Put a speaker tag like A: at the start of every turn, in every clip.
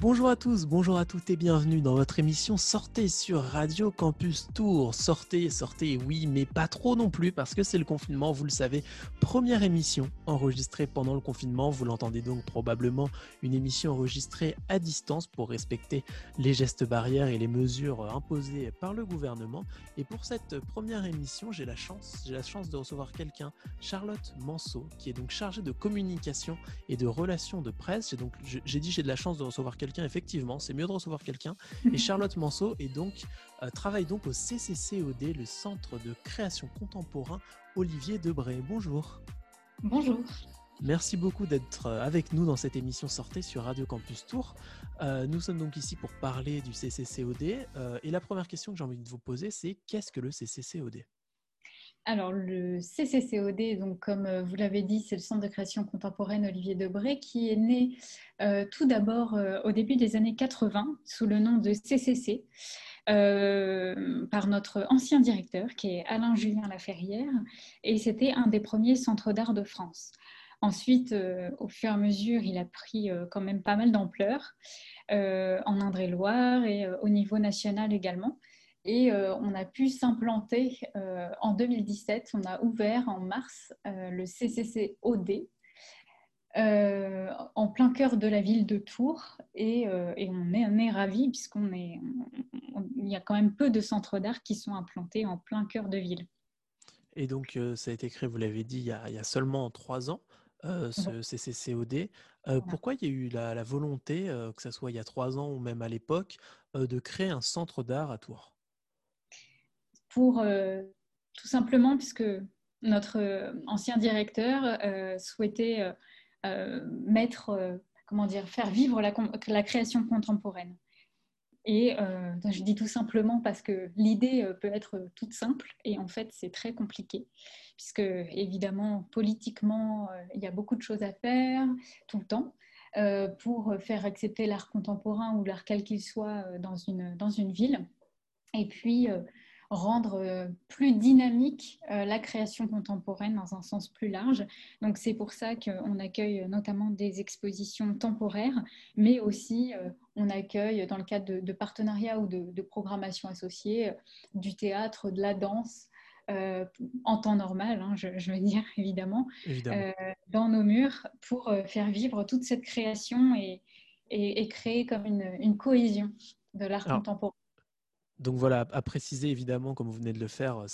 A: Bonjour à tous, bonjour à toutes et bienvenue dans votre émission Sortez sur Radio Campus Tour. Sortez, sortez, oui, mais pas trop non plus parce que c'est le confinement, vous le savez. Première émission enregistrée pendant le confinement, vous l'entendez donc probablement une émission enregistrée à distance pour respecter les gestes barrières et les mesures imposées par le gouvernement. Et pour cette première émission, j'ai la chance, j'ai la chance de recevoir quelqu'un, Charlotte Manceau, qui est donc chargée de communication et de relations de presse. J'ai donc j'ai dit j'ai de la chance de recevoir quelqu'un, effectivement, c'est mieux de recevoir quelqu'un. Et Charlotte Manceau est donc, euh, travaille donc au CCCOD, le Centre de création contemporain Olivier Debré. Bonjour.
B: Bonjour.
A: Merci beaucoup d'être euh, avec nous dans cette émission Sortez sur Radio Campus Tour. Euh, nous sommes donc ici pour parler du CCCOD. et la première question que j'ai envie de vous poser, c'est qu'est-ce que le CCCOD
B: alors, le CCCOD, donc, comme euh, vous l'avez dit, c'est le Centre de création contemporaine Olivier Debré, qui est né euh, tout d'abord euh, au début des années 80 sous le nom de CCC. par notre ancien directeur qui est Alain Julien Laferrière et c'était un des premiers centres d'art de France. Ensuite, au fur et à mesure, il a pris quand même pas mal d'ampleur en Indre-et-Loire et au niveau national également. Et euh, on a pu s'implanter euh, en 2017. On a ouvert en mars euh, le CCCOD en plein cœur de la ville de Tours. Et, on est, est ravis puisqu'on est, il y a quand même peu de centres d'art qui sont implantés en plein cœur de ville.
A: Et donc, ça a été créé, vous l'avez dit, il y, a, seulement trois ans. ce CCCOD. Pourquoi il y a eu la, la volonté, que ce soit il y a trois ans ou même à l'époque, de créer un centre d'art à Tours?
B: Pour euh, tout simplement puisque notre euh, ancien directeur euh, souhaitait mettre, comment dire, faire vivre la, création contemporaine. Et je dis tout simplement parce que l'idée peut être toute simple et en fait c'est très compliqué puisque évidemment politiquement il y a beaucoup de choses à faire tout le temps pour faire accepter l'art contemporain ou l'art quel qu'il soit dans une, dans une ville. Et puis rendre euh, plus dynamique euh, la création contemporaine dans un sens plus large. Donc c'est pour ça qu'on accueille notamment des expositions temporaires, mais aussi euh, on accueille dans le cadre de, partenariats ou de, programmation associée du théâtre, de la danse. en temps normal, hein, je, veux dire évidemment, dans nos murs pour faire vivre toute cette création et, et, créer comme une, cohésion de l'art contemporain.
A: Donc voilà, à préciser évidemment, comme vous venez de le faire,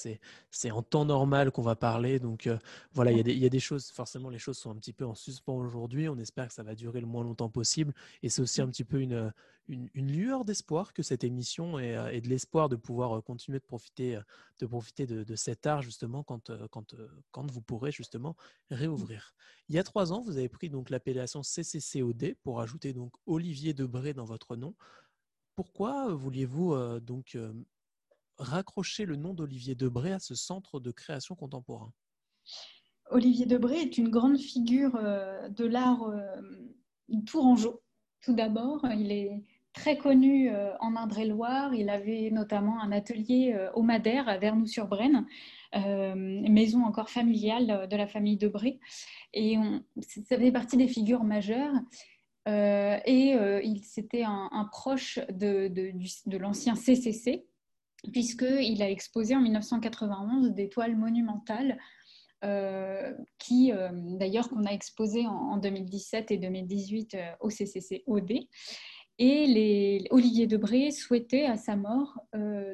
A: c'est en temps normal qu'on va parler. Donc euh, voilà, il y, a des, choses, forcément les choses sont un petit peu en suspens aujourd'hui. On espère que ça va durer le moins longtemps possible. Et c'est aussi un petit peu une, une, lueur d'espoir que cette émission et, euh, de l'espoir de pouvoir euh, continuer de profiter, de, profiter de, cet art justement quand, quand, quand vous pourrez justement réouvrir. Il y a trois ans, vous avez pris donc l'appellation CCCOD pour ajouter donc Olivier Debré dans votre nom. Pourquoi vouliez-vous euh, donc euh, raccrocher le nom d'Olivier Debré à ce centre de création contemporain?
B: Olivier Debré est une grande figure euh, de l'art tourangeau. Tout d'abord, il est très connu en Indre-et-Loire. Il avait notamment un atelier au Madère à Vernoux-sur-Brenne, maison encore familiale de la famille Debré. Et ça fait partie des figures majeures. Euh, et euh, il c'était un, proche de, l'ancien CCC, puisqu'il a exposé en 1991 des toiles monumentales, euh, qui d'ailleurs qu'on a exposées en, 2017 et 2018 au CCC OD. Et les, Olivier Debré souhaitait à sa mort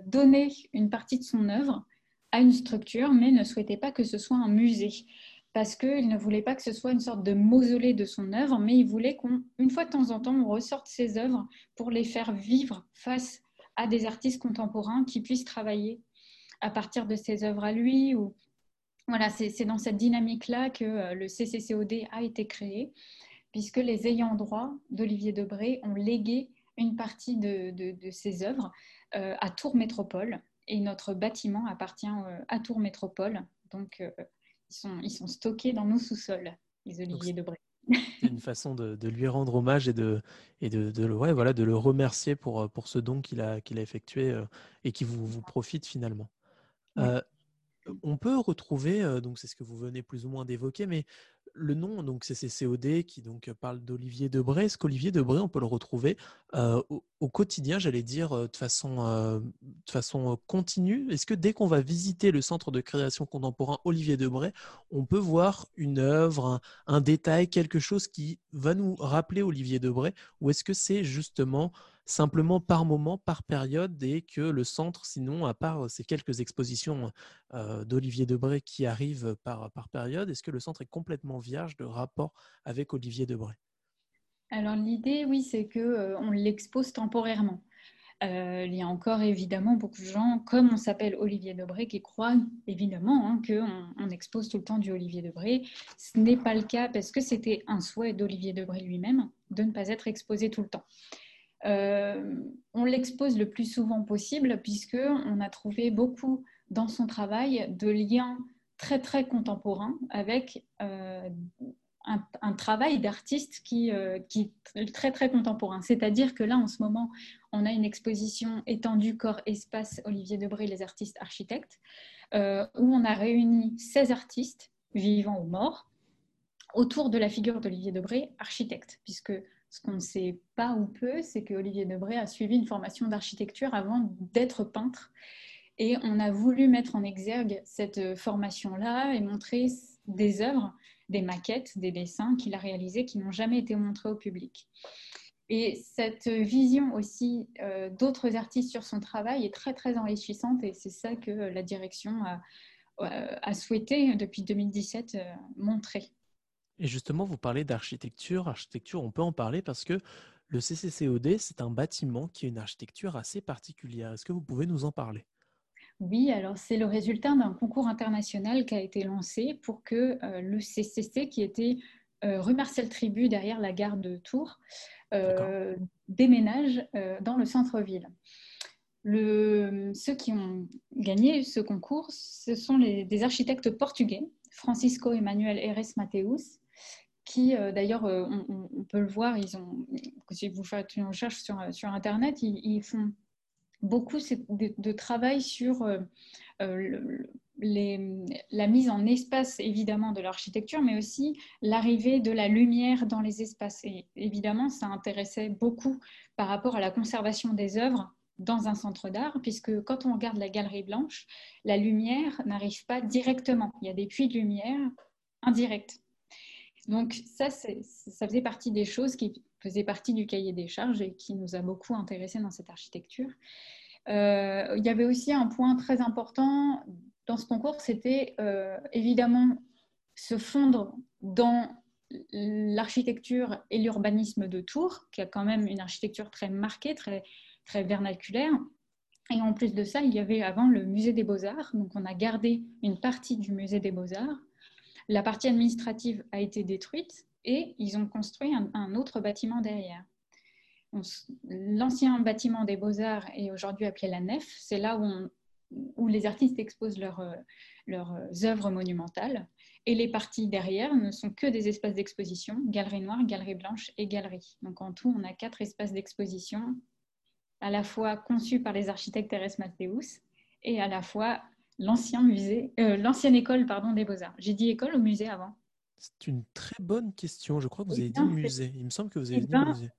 B: donner une partie de son œuvre à une structure, mais ne souhaitait pas que ce soit un musée parce qu'il ne voulait pas que ce soit une sorte de mausolée de son œuvre, mais il voulait qu'une fois de temps en temps, on ressorte ses œuvres pour les faire vivre face à des artistes contemporains qui puissent travailler à partir de ses œuvres à lui. Voilà, c'est dans cette dynamique-là que euh, le CCCOD a été créé, puisque les ayants droit d'Olivier Debré ont légué une partie de, ses œuvres euh, à Tours Métropole, et notre bâtiment appartient euh, à Tours Métropole. Donc, ils sont, stockés dans nos sous-sols, les oliviers de Bré.
A: C'est une façon de, lui rendre hommage et de, et de, ouais, voilà, de le remercier pour, pour ce don qu'il a, qu'il a effectué euh, et qui vous, vous profite finalement. Euh, on peut retrouver, euh, donc c'est ce que vous venez plus ou moins d'évoquer, mais le nom, donc CCCOD, qui donc parle d'Olivier Debray, est-ce qu'Olivier Debray, on peut le retrouver au, quotidien, j'allais dire, de façon, de façon continue? Est-ce que dès qu'on va visiter le centre de création contemporain Olivier Debray, on peut voir une œuvre, un, détail, quelque chose qui va nous rappeler Olivier Debray Ou est-ce que c'est justement simplement par moment, par période, et que le centre, sinon, à part ces quelques expositions d'Olivier Debray qui arrivent par, par période, est-ce que le centre est complètement vierge de rapport avec Olivier Debray
B: Alors l'idée, oui, c'est qu'on on l'expose temporairement. il y a encore évidemment beaucoup de gens, comme on s'appelle Olivier Debray, qui croient évidemment hein, qu'on on expose tout le temps du Olivier Debray. Ce n'est pas le cas parce que c'était un souhait d'Olivier Debray lui-même de ne pas être exposé tout le temps. Euh, on l'expose le plus souvent possible puisque on a trouvé beaucoup dans son travail de liens très très contemporains avec euh, un, travail d'artiste qui, euh, qui, est très très contemporain. C'est-à-dire que là, en ce moment, on a une exposition étendue corps-espace Olivier Debré, les artistes architectes, où on a réuni 16 artistes, vivants ou morts, autour de la figure d'Olivier Debré, architecte, puisque ce qu'on ne sait pas ou peu, c'est que Olivier Debray a suivi une formation d'architecture avant d'être peintre. Et on a voulu mettre en exergue cette formation-là et montrer des œuvres, des maquettes, des dessins qu'il a réalisés qui n'ont jamais été montrés au public. Et cette vision aussi euh, d'autres artistes sur son travail est très très enrichissante et c'est ça que la direction a, a souhaité depuis 2017 euh, montrer.
A: Et justement, vous parlez d'architecture. Architecture, on peut en parler parce que le CCCOD, c'est un bâtiment qui a une architecture assez particulière. Est-ce que vous pouvez nous en parler?
B: Oui, alors c'est le résultat d'un concours international qui a été lancé pour que euh, le CCC, qui était euh, rue Marcel Tribu derrière la gare de Tours, euh, déménage dans le centre-ville. ceux qui ont gagné ce concours, ce sont des architectes portugais, Francisco Emmanuel Eres Mateus euh, d'ailleurs, euh, on, peut le voir, si vous faites une recherche sur, euh, Internet, ils, font beaucoup de, travail sur la mise en espace, évidemment, de l'architecture, mais aussi l'arrivée de la lumière dans les espaces. Et évidemment, ça intéressait beaucoup par rapport à la conservation des œuvres dans un centre d'art, puisque quand on regarde la galerie blanche, la lumière n'arrive pas directement. Il y a des puits de lumière indirects. Donc ça, ça faisait partie des choses qui faisaient partie du cahier des charges et qui nous a beaucoup intéressés dans cette architecture. Euh, il y avait aussi un point très important dans ce concours, c'était euh, évidemment se fondre dans l'architecture et l'urbanisme de Tours, qui a quand même une architecture très marquée, très, très vernaculaire. Et en plus de ça, il y avait avant le musée des beaux-arts. Donc on a gardé une partie du musée des beaux-arts la partie administrative a été détruite et ils ont construit un, autre bâtiment derrière. L'ancien bâtiment des beaux-arts est aujourd'hui appelé la nef. C'est là où, les artistes exposent leurs, leurs œuvres monumentales. Et les parties derrière ne sont que des espaces d'exposition, galerie noire, galerie blanche et galerie. Donc en tout, on a quatre espaces d'exposition, à la fois conçus par les architectes Thérèse Mathéus et à la fois l'ancien musée, euh, l'ancienne école pardon, des beaux-arts. J'ai dit école ou musée avant?
A: C'est une très bonne question. Je crois que vous avez dit musée. Il me semble que vous avez eh dit ben, musée.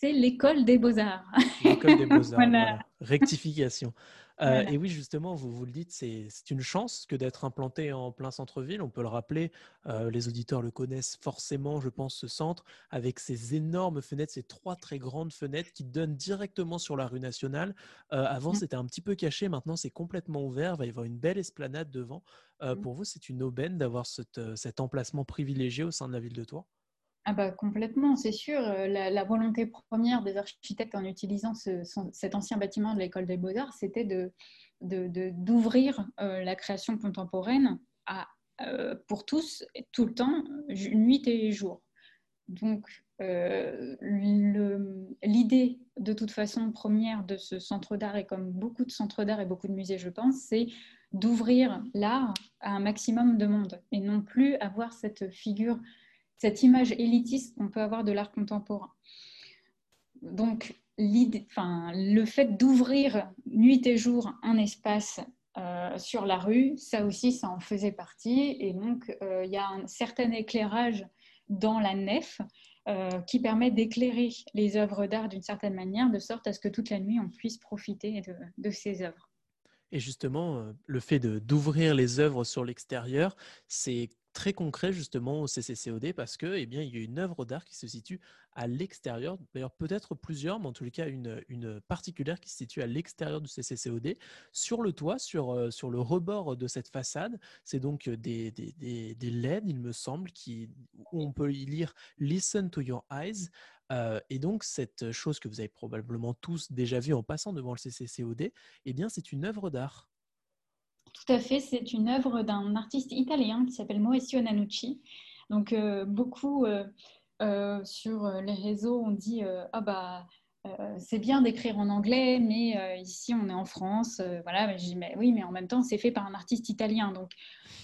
B: C'est l'école des beaux-arts.
A: L'école des beaux-arts. Rectification. Euh, et oui, justement, vous, vous le dites, c'est une chance que d'être implanté en plein centre-ville. On peut le rappeler, euh, les auditeurs le connaissent forcément, je pense, ce centre, avec ces énormes fenêtres, ces trois très grandes fenêtres qui donnent directement sur la rue nationale. Euh, avant, mmh. c'était un petit peu caché, maintenant, c'est complètement ouvert. Il va y avoir une belle esplanade devant. Mmh. Pour vous, c'est une aubaine d'avoir cet emplacement privilégié au sein de la ville de Tours?
B: Ah bah, complètement, c'est sûr. Euh, la, volonté première des architectes en utilisant cet ancien bâtiment de l'école des beaux-arts, c'était d'ouvrir euh, la création contemporaine à, euh, pour tous, tout le temps, nuit et jour. Donc, l'idée de toute façon première de ce centre d'art, et comme beaucoup de centres d'art et beaucoup de musées, je pense, c'est d'ouvrir l'art à un maximum de monde et non plus avoir cette figure cette image élitiste qu'on peut avoir de l'art contemporain. Donc, le fait d'ouvrir nuit et jour un espace sur la rue, ça aussi, ça en faisait partie. Et donc, il y a un certain éclairage dans la nef qui permet d'éclairer les œuvres d'art d'une certaine manière, de sorte à ce que toute la nuit, on puisse profiter de ces œuvres.
A: Et justement, le fait d'ouvrir les œuvres sur l'extérieur, c'est très concret justement au CCCOD parce que eh bien, il y a une œuvre d'art qui se situe à l'extérieur, d'ailleurs peut-être plusieurs, mais en les cas une, particulière qui se situe à l'extérieur du CCCOD, sur le toit, sur, sur le rebord de cette façade. C'est donc des, des, des, des, LED, il me semble, qui, où on peut y lire Listen to Your Eyes. et donc, cette chose que vous avez probablement tous déjà vue en passant devant le CCCOD, eh bien, c'est une œuvre d'art.
B: Tout à fait, c'est une œuvre d'un artiste italien qui s'appelle Mauricio Nanucci. Donc, euh, beaucoup euh, euh, sur les réseaux ont dit Ah, bah. c'est bien d'écrire en anglais, mais ici on est en France. voilà, dis mais oui, mais en même temps c'est fait par un artiste italien. Donc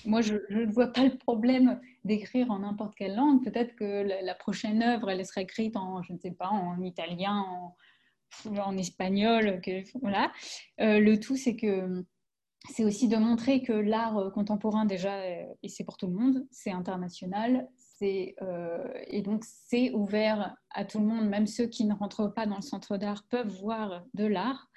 B: moi je ne vois pas le problème d'écrire en n'importe quelle langue. Peut-être que la, prochaine œuvre elle serait écrite en je ne sais pas en italien, en, en espagnol. Que, voilà. le tout c'est que c'est aussi de montrer que l'art euh, contemporain, déjà, euh, et c'est pour tout le monde, c'est international, euh, et donc c'est ouvert à tout le monde, même ceux qui ne rentrent pas dans le centre d'art peuvent voir de l'art.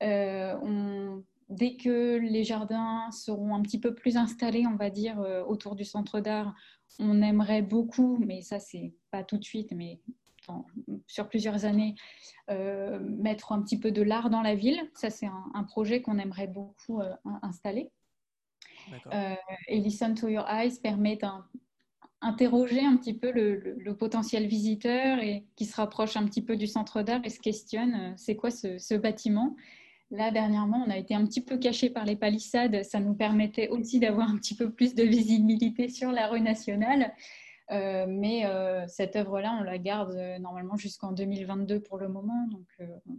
B: dès que les jardins seront un petit peu plus installés, on va dire, autour du centre d'art, on aimerait beaucoup, mais ça, c'est pas tout de suite, mais sur plusieurs années, euh, mettre un petit peu de l'art dans la ville. Ça, c'est un, projet qu'on aimerait beaucoup euh, installer. Euh, et Listen to Your Eyes permet d'interroger un petit peu le, potentiel visiteur et qui se rapproche un petit peu du centre d'art et se questionne c'est quoi ce, ce, bâtiment? Là, dernièrement, on a été un petit peu caché par les palissades. Ça nous permettait aussi d'avoir un petit peu plus de visibilité sur la rue nationale. Euh, mais euh, cette œuvre-là, on la garde euh, normalement jusqu'en 2022 pour le moment. Donc,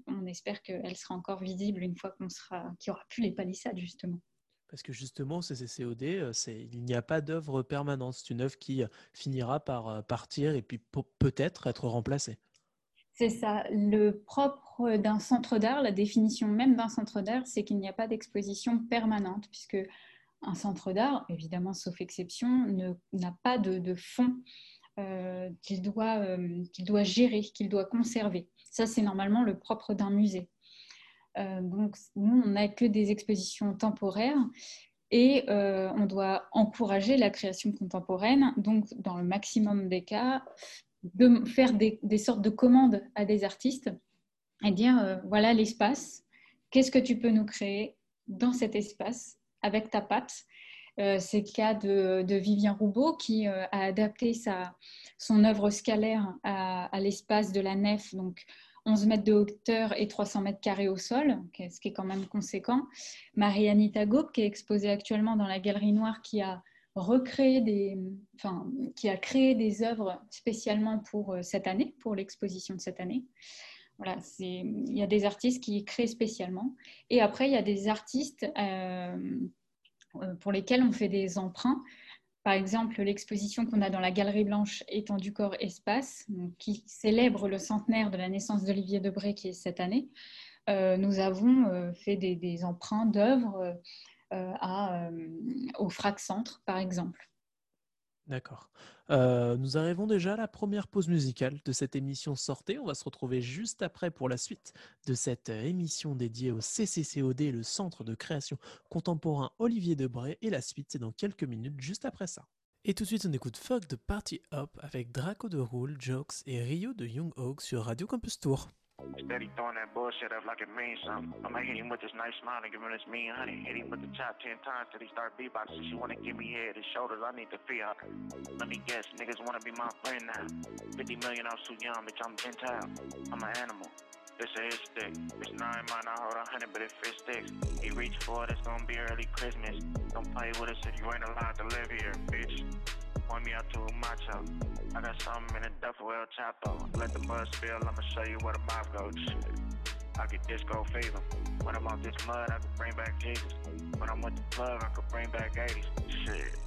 B: on espère qu'elle sera encore visible une fois qu'on sera, qu'il n'y aura plus les palissades, justement.
A: Parce que justement, CCCOD, il n'y a pas d'œuvre permanente. C'est une œuvre qui finira par partir et puis peut-être être remplacée.
B: C'est ça. Le propre d'un centre d'art, la définition même d'un centre d'art, c'est qu'il n'y a pas d'exposition permanente, puisque un centre d'art, évidemment sauf exception, n'a pas de, fonds euh, qu'il doit, euh, qu'il doit gérer, qu'il doit conserver. Ça, c'est normalement le propre d'un musée. Euh, donc, nous, on n'a que des expositions temporaires et on doit encourager la création contemporaine. Donc, dans le maximum des cas, de faire des sortes de commandes à des artistes et dire voilà l'espace, qu'est-ce que tu peux nous créer dans cet espace avec ta patte. Euh, c'est le cas de, Vivien Roubaud qui euh, a adapté sa, son œuvre scalaire à, l'espace de la nef, donc 11 mètres de hauteur et 300 mètres carrés au sol, ce qui est quand même conséquent. Marie-Anita Gaupe, qui est exposée actuellement dans la Galerie Noire, qui a recréé des, enfin, qui a créé des œuvres spécialement pour euh, cette année, pour l'exposition de cette année. Il y a des artistes qui créent spécialement. Et après, il y a des artistes euh, euh, pour lesquels on fait des emprunts. Par exemple, l'exposition qu'on a dans la Galerie Blanche Étendue Corps Espace, qui célèbre le centenaire de la naissance d'Olivier Debré, qui est cette année. Euh, nous avons fait des, des emprunts d'œuvres au Frac Centre, par exemple.
A: D'accord. Euh, nous arrivons déjà à la première pause musicale de cette émission Sortez. On va se retrouver juste après pour la suite de cette euh, émission dédiée au CCCOD, le Centre de création contemporain Olivier Debray. Et la suite, c'est dans quelques minutes, juste après ça. Et tout de suite, on écoute Fuck the Party Up avec Draco de Rule, Jokes et Rio de Young Oak sur Radio Campus Tour. Steady throwing that bullshit up like it means something. I'ma hit him with this nice smile and give him this mean honey. Hit him with the chop ten times till he start beatboxing. She wanna give me head, and shoulders, I need to free her. Let me guess, niggas wanna be my friend now. 50 million, I'm too young, bitch, I'm Gentile. I'm an animal. This a his stick. Bitch, nine might not hold a hundred, but it sticks. He reach for it, it's gonna be early Christmas. Don't play with us if you ain't allowed to live here, bitch. Point me out to a macho. I got something in a duffel El Chapo. Let the buzz spill, I'ma show you where the mouth goes. I get disco fever. When I'm off this mud, I can bring back Jesus. When I'm with the plug, I can bring back 80s. Shit.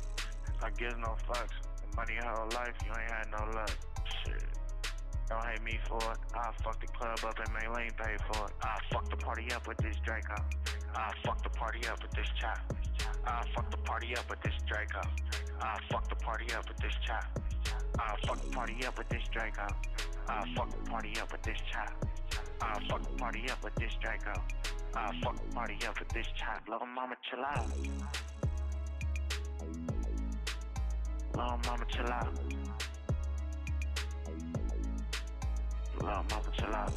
A: I give no fucks. The money your whole life, you ain't had no luck. Shit. Don't hate me for it. I'll fuck the club up and Lane pay for it. I'll fuck the party up with this Draco.
C: I fuck the party up with this chop. I fuck the party up with this Draco. I fuck the party up with this chop. I fuck the party up with this Draco. I fuck the party up with this chop. I fuck the party up with this Draco. I fuck the party up with this chop. Little mama chill out. Little mama chill out. Little mama chill out.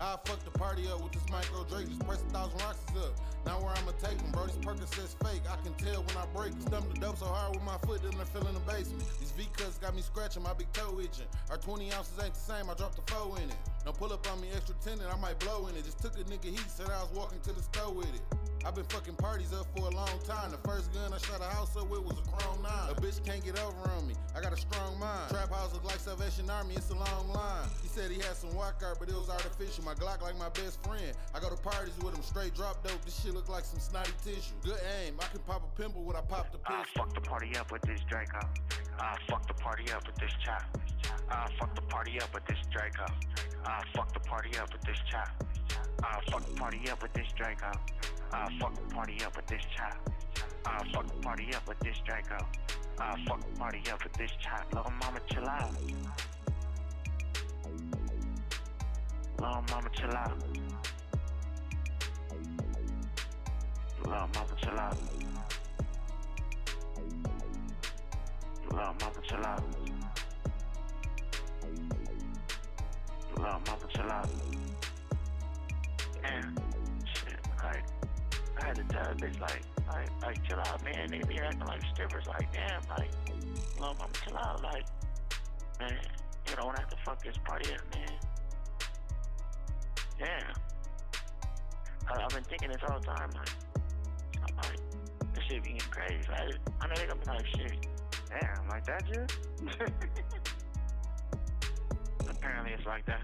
D: I fuck the party up with this micro Drake. Just press a thousand rocks up. Now where I'ma take them, bro. This Percocet's fake. I can tell when I break them. Stump the dope so hard with my foot that I feel in the basement. These V cuts got me scratching, my big toe itching. Our 20 ounces ain't the same. I dropped the four in it. Now pull up on me extra tenant, I might blow in it. Just took a nigga heat, said I was walking to the store with it. I've been fucking parties up for a long time. The first gun I shot a house up with was a Chrome 9. A bitch can't get over on me. I got a strong mind. Trap house look like Salvation Army, it's a long line. He said he had some walk art, but it was artificial. My Glock like my best friend. I go to parties with him, straight drop dope. This shit look like some snotty tissue. Good aim. I can pop a pimple when I pop the
C: I fuck the party up with this Draco. I fuck the party up with this chop. I fuck the party up with this Draco. I fuck the party up with this chop. I fuck the party up with this Draco. I fuck the party up with this chop. I fuck the party up with this Draco. I fuck the party up with this chop. Little mama chill out. Little mama chill out. Little mama chill out. Little mama chill out. Little mama chill out. And shit, like I had to tell bitch like, like, like chill out, man. They be acting like strippers. Like, damn, like, little mama chill out. Like, man, you don't have to fuck this party up, man. Damn. I, I've been thinking this all the time. Like, I'm like, this shit be getting crazy. I, I know they gonna be like, shit. Damn, like that, dude? Apparently it's like that.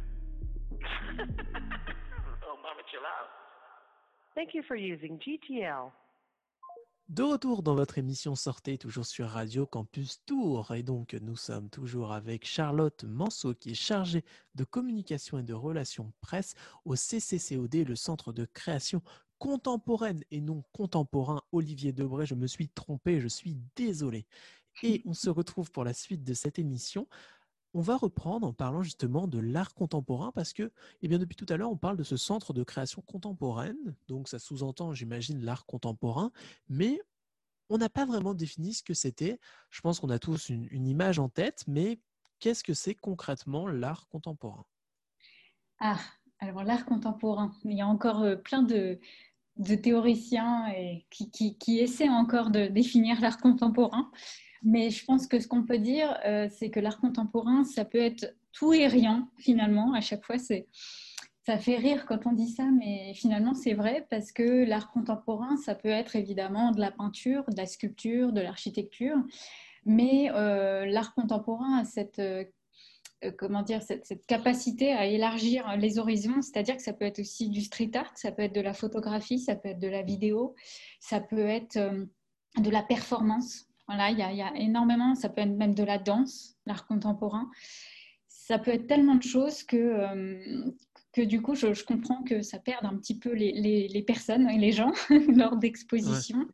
C: oh, mama, chill out.
E: Thank you for using GTL.
A: De retour dans votre émission Sortez, toujours sur Radio Campus Tour. Et donc, nous sommes toujours avec Charlotte Manceau, qui est chargée de communication et de relations presse au CCCOD, le Centre de création contemporaine et non contemporain. Olivier Debray, je me suis trompé, je suis désolé. Et on se retrouve pour la suite de cette émission. On va reprendre en parlant justement de l'art contemporain parce que, eh depuis tout à l'heure, on parle de ce centre de création contemporaine. Donc, ça sous-entend, j'imagine, l'art contemporain, mais on n'a pas vraiment défini ce que c'était. Je pense qu'on a tous une, une image en tête, mais qu'est-ce que c'est concrètement l'art contemporain?
B: Ah, alors l'art contemporain, il y a encore euh, plein de, de théoriciens et qui, essaient encore de définir l'art contemporain. Mais je pense que ce qu'on peut dire, euh, c'est que l'art contemporain, ça peut être tout et rien, finalement. À chaque fois, ça fait rire quand on dit ça, mais finalement, c'est vrai parce que l'art contemporain, ça peut être évidemment de la peinture, de la sculpture, de l'architecture. Mais euh, l'art contemporain a cette euh, comment dire, cette, capacité à élargir les horizons, c'est-à-dire que ça peut être aussi du street art, ça peut être de la photographie, ça peut être de la vidéo, ça peut être euh, de la performance. Voilà, il y, a, énormément, ça peut être même de la danse, l'art contemporain. Ça peut être tellement de choses que, euh, que du coup, je, comprends que ça perde un petit peu les- les personnes et les gens lors d'expositions.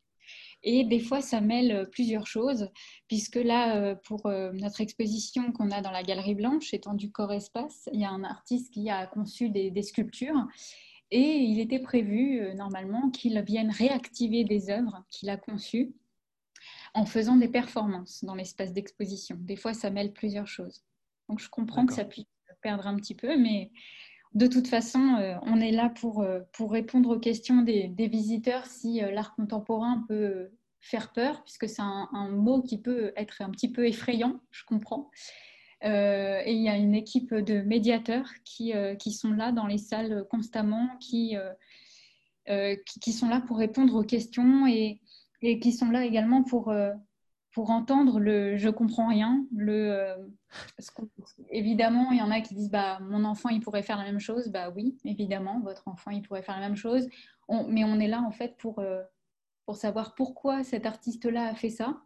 B: Et des fois, ça mêle plusieurs choses, puisque là, euh, pour euh, notre exposition qu'on a dans la Galerie Blanche, étendue corps-espace, il y a un artiste qui a conçu des, des sculptures. Et il était prévu, euh, normalement, qu'il vienne réactiver des œuvres qu'il a conçues en faisant des performances dans l'espace d'exposition. Des fois, ça mêle plusieurs choses. Donc, je comprends que ça puisse perdre un petit peu, mais de toute façon, euh, on est là pour, euh, pour répondre aux questions des, visiteurs si euh, l'art contemporain peut faire peur, puisque c'est un, mot qui peut être un petit peu effrayant, je comprends. Et il y a une équipe de médiateurs qui, sont là dans les salles constamment, qui, sont là pour répondre aux questions et, qui sont là également pour, pour entendre le je comprends rien. Le, euh, évidemment, il y en a qui disent bah, mon enfant il pourrait faire la même chose. Bah oui, évidemment, votre enfant il pourrait faire la même chose. Mais on est là en fait pour, euh, pour savoir pourquoi cet artiste-là a fait ça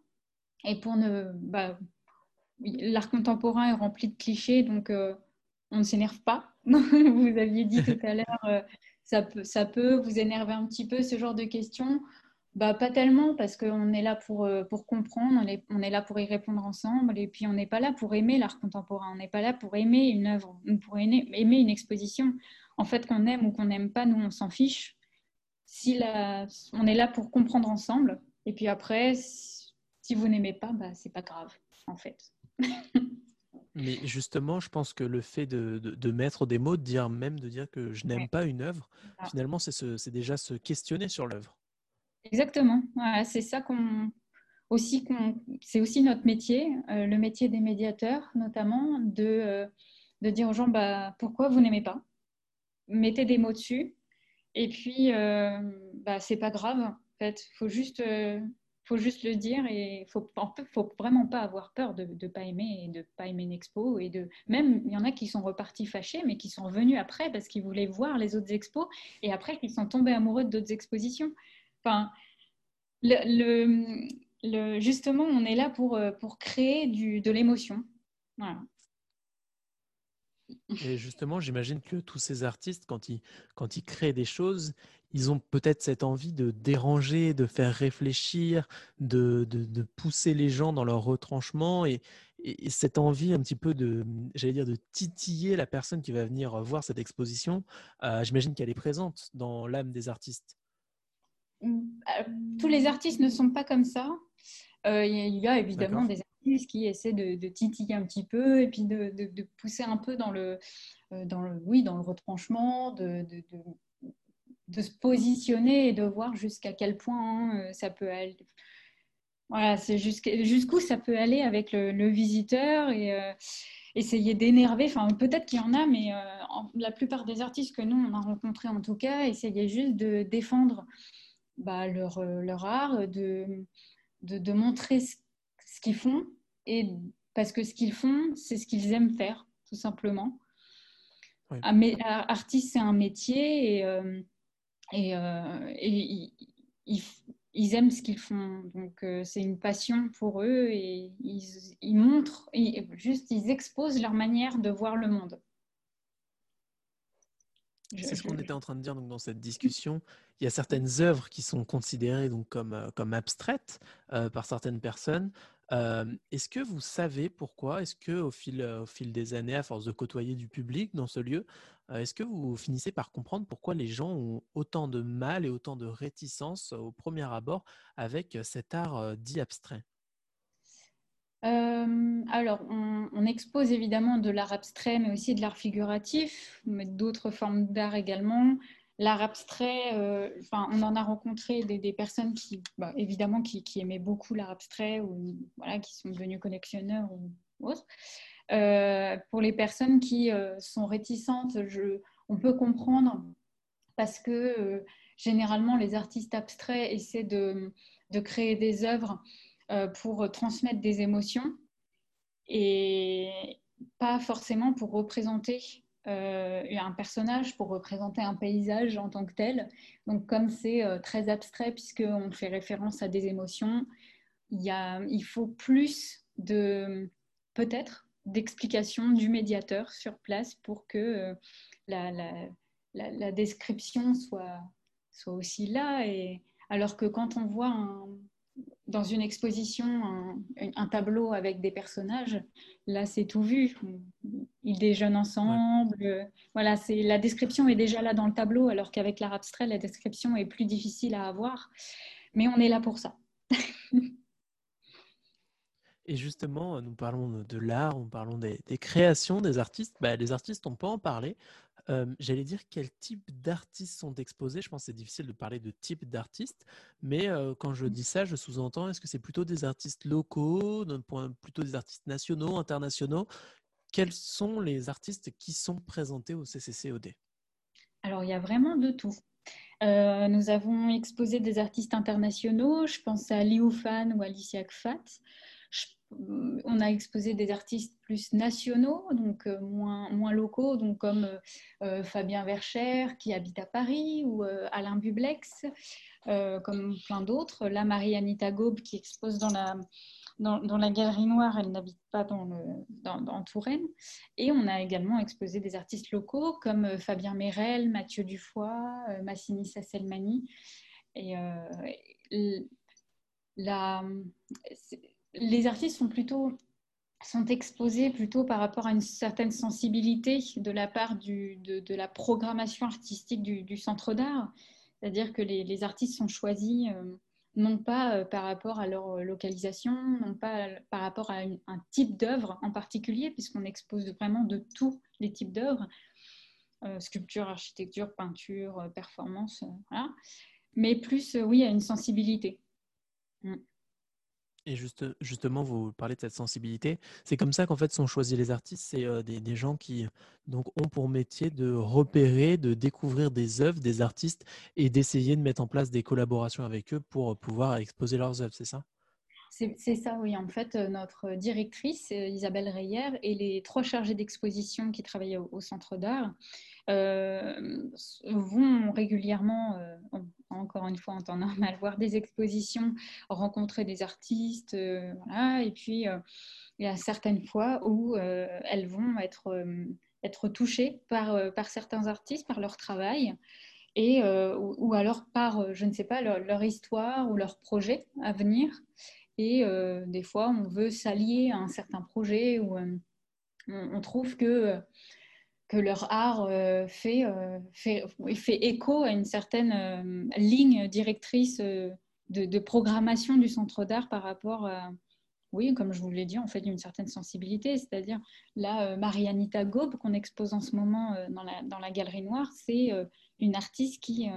B: et pour ne, bah, l'art contemporain est rempli de clichés, donc on ne s'énerve pas. vous aviez dit tout à l'heure, ça, peut, ça peut vous énerver un petit peu, ce genre de questions. Bah, pas tellement, parce qu'on est là pour, pour comprendre, on est, on est, là pour y répondre ensemble, et puis on n'est pas là pour aimer l'art contemporain, on n'est pas là pour aimer une œuvre, pour aimer, aimer une exposition. En fait, qu'on aime ou qu'on n'aime pas, nous, on s'en fiche. Si la, on est là pour comprendre ensemble, et puis après, si vous n'aimez pas, bah, c'est pas grave, en fait.
A: Mais justement, je pense que le fait de, de, mettre des mots, de dire même de dire que je n'aime pas une œuvre, finalement, c'est déjà se questionner sur l'œuvre.
B: Exactement. c'est ça qu'on aussi c'est aussi notre métier, euh, le métier des médiateurs notamment, de, euh, dire aux gens bah, pourquoi vous n'aimez pas? Mettez des mots dessus. Et puis, euh, bah, c'est pas grave. En fait, faut juste faut juste le dire et faut faut vraiment pas avoir peur de ne pas aimer et de pas aimer une expo et de même il y en a qui sont repartis fâchés mais qui sont revenus après parce qu'ils voulaient voir les autres expos et après qu'ils sont tombés amoureux d'autres expositions enfin le, justement on est là pour pour créer du, de l'émotion
A: et justement, j'imagine que tous ces artistes, quand ils, quand ils créent des choses, ils ont peut-être cette envie de déranger, de faire réfléchir, de, de, pousser les gens dans leur retranchement et, et, cette envie un petit peu de, j'allais dire, de titiller la personne qui va venir voir cette exposition. Euh, j'imagine qu'elle est présente dans l'âme des artistes.
B: Euh, tous les artistes ne sont pas comme ça. Euh, il y a évidemment des artistes qui essaient de, titiller un petit peu et puis de, de pousser un peu dans le, dans le, oui, dans le retranchement, de, se positionner et de voir jusqu'à quel point hein, ça peut aller. Voilà, c'est jusqu'où ça peut aller avec le, visiteur et euh, essayer d'énerver. Enfin, peut-être qu'il y en a, mais euh, la plupart des artistes que nous, on a rencontrés en tout cas, essayaient juste de défendre bah, leur, euh, leur, art, de, de, montrer ce, qu'ils font, et parce que ce qu'ils font, c'est ce qu'ils aiment faire, tout simplement. Oui. artiste, c'est un métier et et, euh, ils, aiment ce qu'ils font. Donc, euh, c'est une passion pour eux et ils, montrent, juste, ils exposent leur manière de voir le monde.
A: C'est ce qu'on était en train de dire donc, dans cette discussion. Il y a certaines œuvres qui sont considérées donc, comme, euh, comme abstraites par certaines personnes. Est-ce que vous savez pourquoi? Est-ce que au fil, au fil des années, à force de côtoyer du public dans ce lieu, est-ce que vous finissez par comprendre pourquoi les gens ont autant de mal et autant de réticence au premier abord avec cet art dit abstrait?
B: Alors, on, expose évidemment de l'art abstrait, mais aussi de l'art figuratif, mais d'autres formes d'art également. L'art abstrait, enfin, on en a rencontré des, personnes qui, bah, évidemment, qui, aimaient beaucoup l'art abstrait ou voilà, qui sont devenus collectionneurs ou autres. Euh, pour les personnes qui euh, sont réticentes, je, on peut comprendre parce que euh, généralement les artistes abstraits essaient de, de créer des œuvres pour transmettre des émotions et pas forcément pour représenter un personnage, pour représenter un paysage en tant que tel. Donc comme c'est très abstrait puisqu'on fait référence à des émotions, y a, il faut plus de peut-être d'explication du médiateur sur place pour que euh, la, la, description soit, soit aussi là. Et, alors que quand on voit dans une exposition un, tableau avec des personnages, là c'est tout vu. Ils déjeunent ensemble. Voilà, c'est la description est déjà là dans le tableau, alors qu'avec l'art abstrait, la description est plus difficile à avoir. Mais on est là pour ça.
A: Et justement, nous parlons de l'art, nous parlons des, créations des artistes. Bah, les artistes, on peut en parler. J'allais dire quel type d'artistes sont exposés. Je pense que c'est difficile de parler de type d'artiste, mais quand je dis ça, je sous-entends est-ce que c'est plutôt des artistes locaux, plutôt des artistes nationaux, internationaux? Quels sont les artistes qui sont présentés au CCCOD
B: Alors, il y a vraiment de tout. nous avons exposé des artistes internationaux. Je pense à Liu Fan ou Alicia Kfat on a exposé des artistes plus nationaux, donc euh, moins, moins locaux, comme euh, euh, Fabien Vercher qui habite à Paris ou Alain Bublex, comme plein d'autres. Là, Marie-Anita Gaube qui expose dans la, Galerie Noire, elle n'habite pas dans, Touraine. Et on a également exposé des artistes locaux comme euh, Fabien Mérel, Mathieu Dufoy, euh, Massini Sasselmani. Et la, les artistes sont plutôt sont exposés plutôt par rapport à une certaine sensibilité de la part du, de, la programmation artistique du, centre d'art. C'est-à-dire que les, artistes sont choisis non pas euh, par rapport à leur euh, localisation, non pas par rapport à un type d'œuvre en particulier, puisqu'on expose vraiment de tous les types d'œuvres, euh, sculpture, architecture, peinture, performance, voilà. mais plus, oui, à une sensibilité.
A: Mm. Et juste, justement, vous parlez de cette sensibilité. C'est comme ça qu'en fait sont choisis les artistes. C'est euh, des, gens qui ont pour métier de repérer, de découvrir des œuvres, des artistes et d'essayer de mettre en place des collaborations avec eux pour pouvoir exposer leurs œuvres. C'est ça?
B: C'est ça, oui. En fait, euh, notre directrice, euh, Isabelle Reyer, et les trois chargés d'exposition qui travaillaient au, Centre d'art vont régulièrement, encore une fois en temps normal, voir des expositions, rencontrer des artistes, euh, voilà, et puis euh, il y a certaines fois où euh, elles vont être, touchées par, certains artistes, par leur travail, et, ou, alors par, je ne sais pas, leur, histoire ou leur projet à venir. Et des fois, on veut s'allier à un certain projet ou on, on, trouve que que leur art euh, fait, euh, fait, fait, écho à une certaine euh, ligne directrice de, programmation du centre d'art par rapport à, oui, comme je vous l'ai dit, en fait, une certaine sensibilité. C'est-à-dire, là, Marianita Gaube, qu'on expose en ce moment dans la, dans la Galerie Noire, c'est une artiste qui,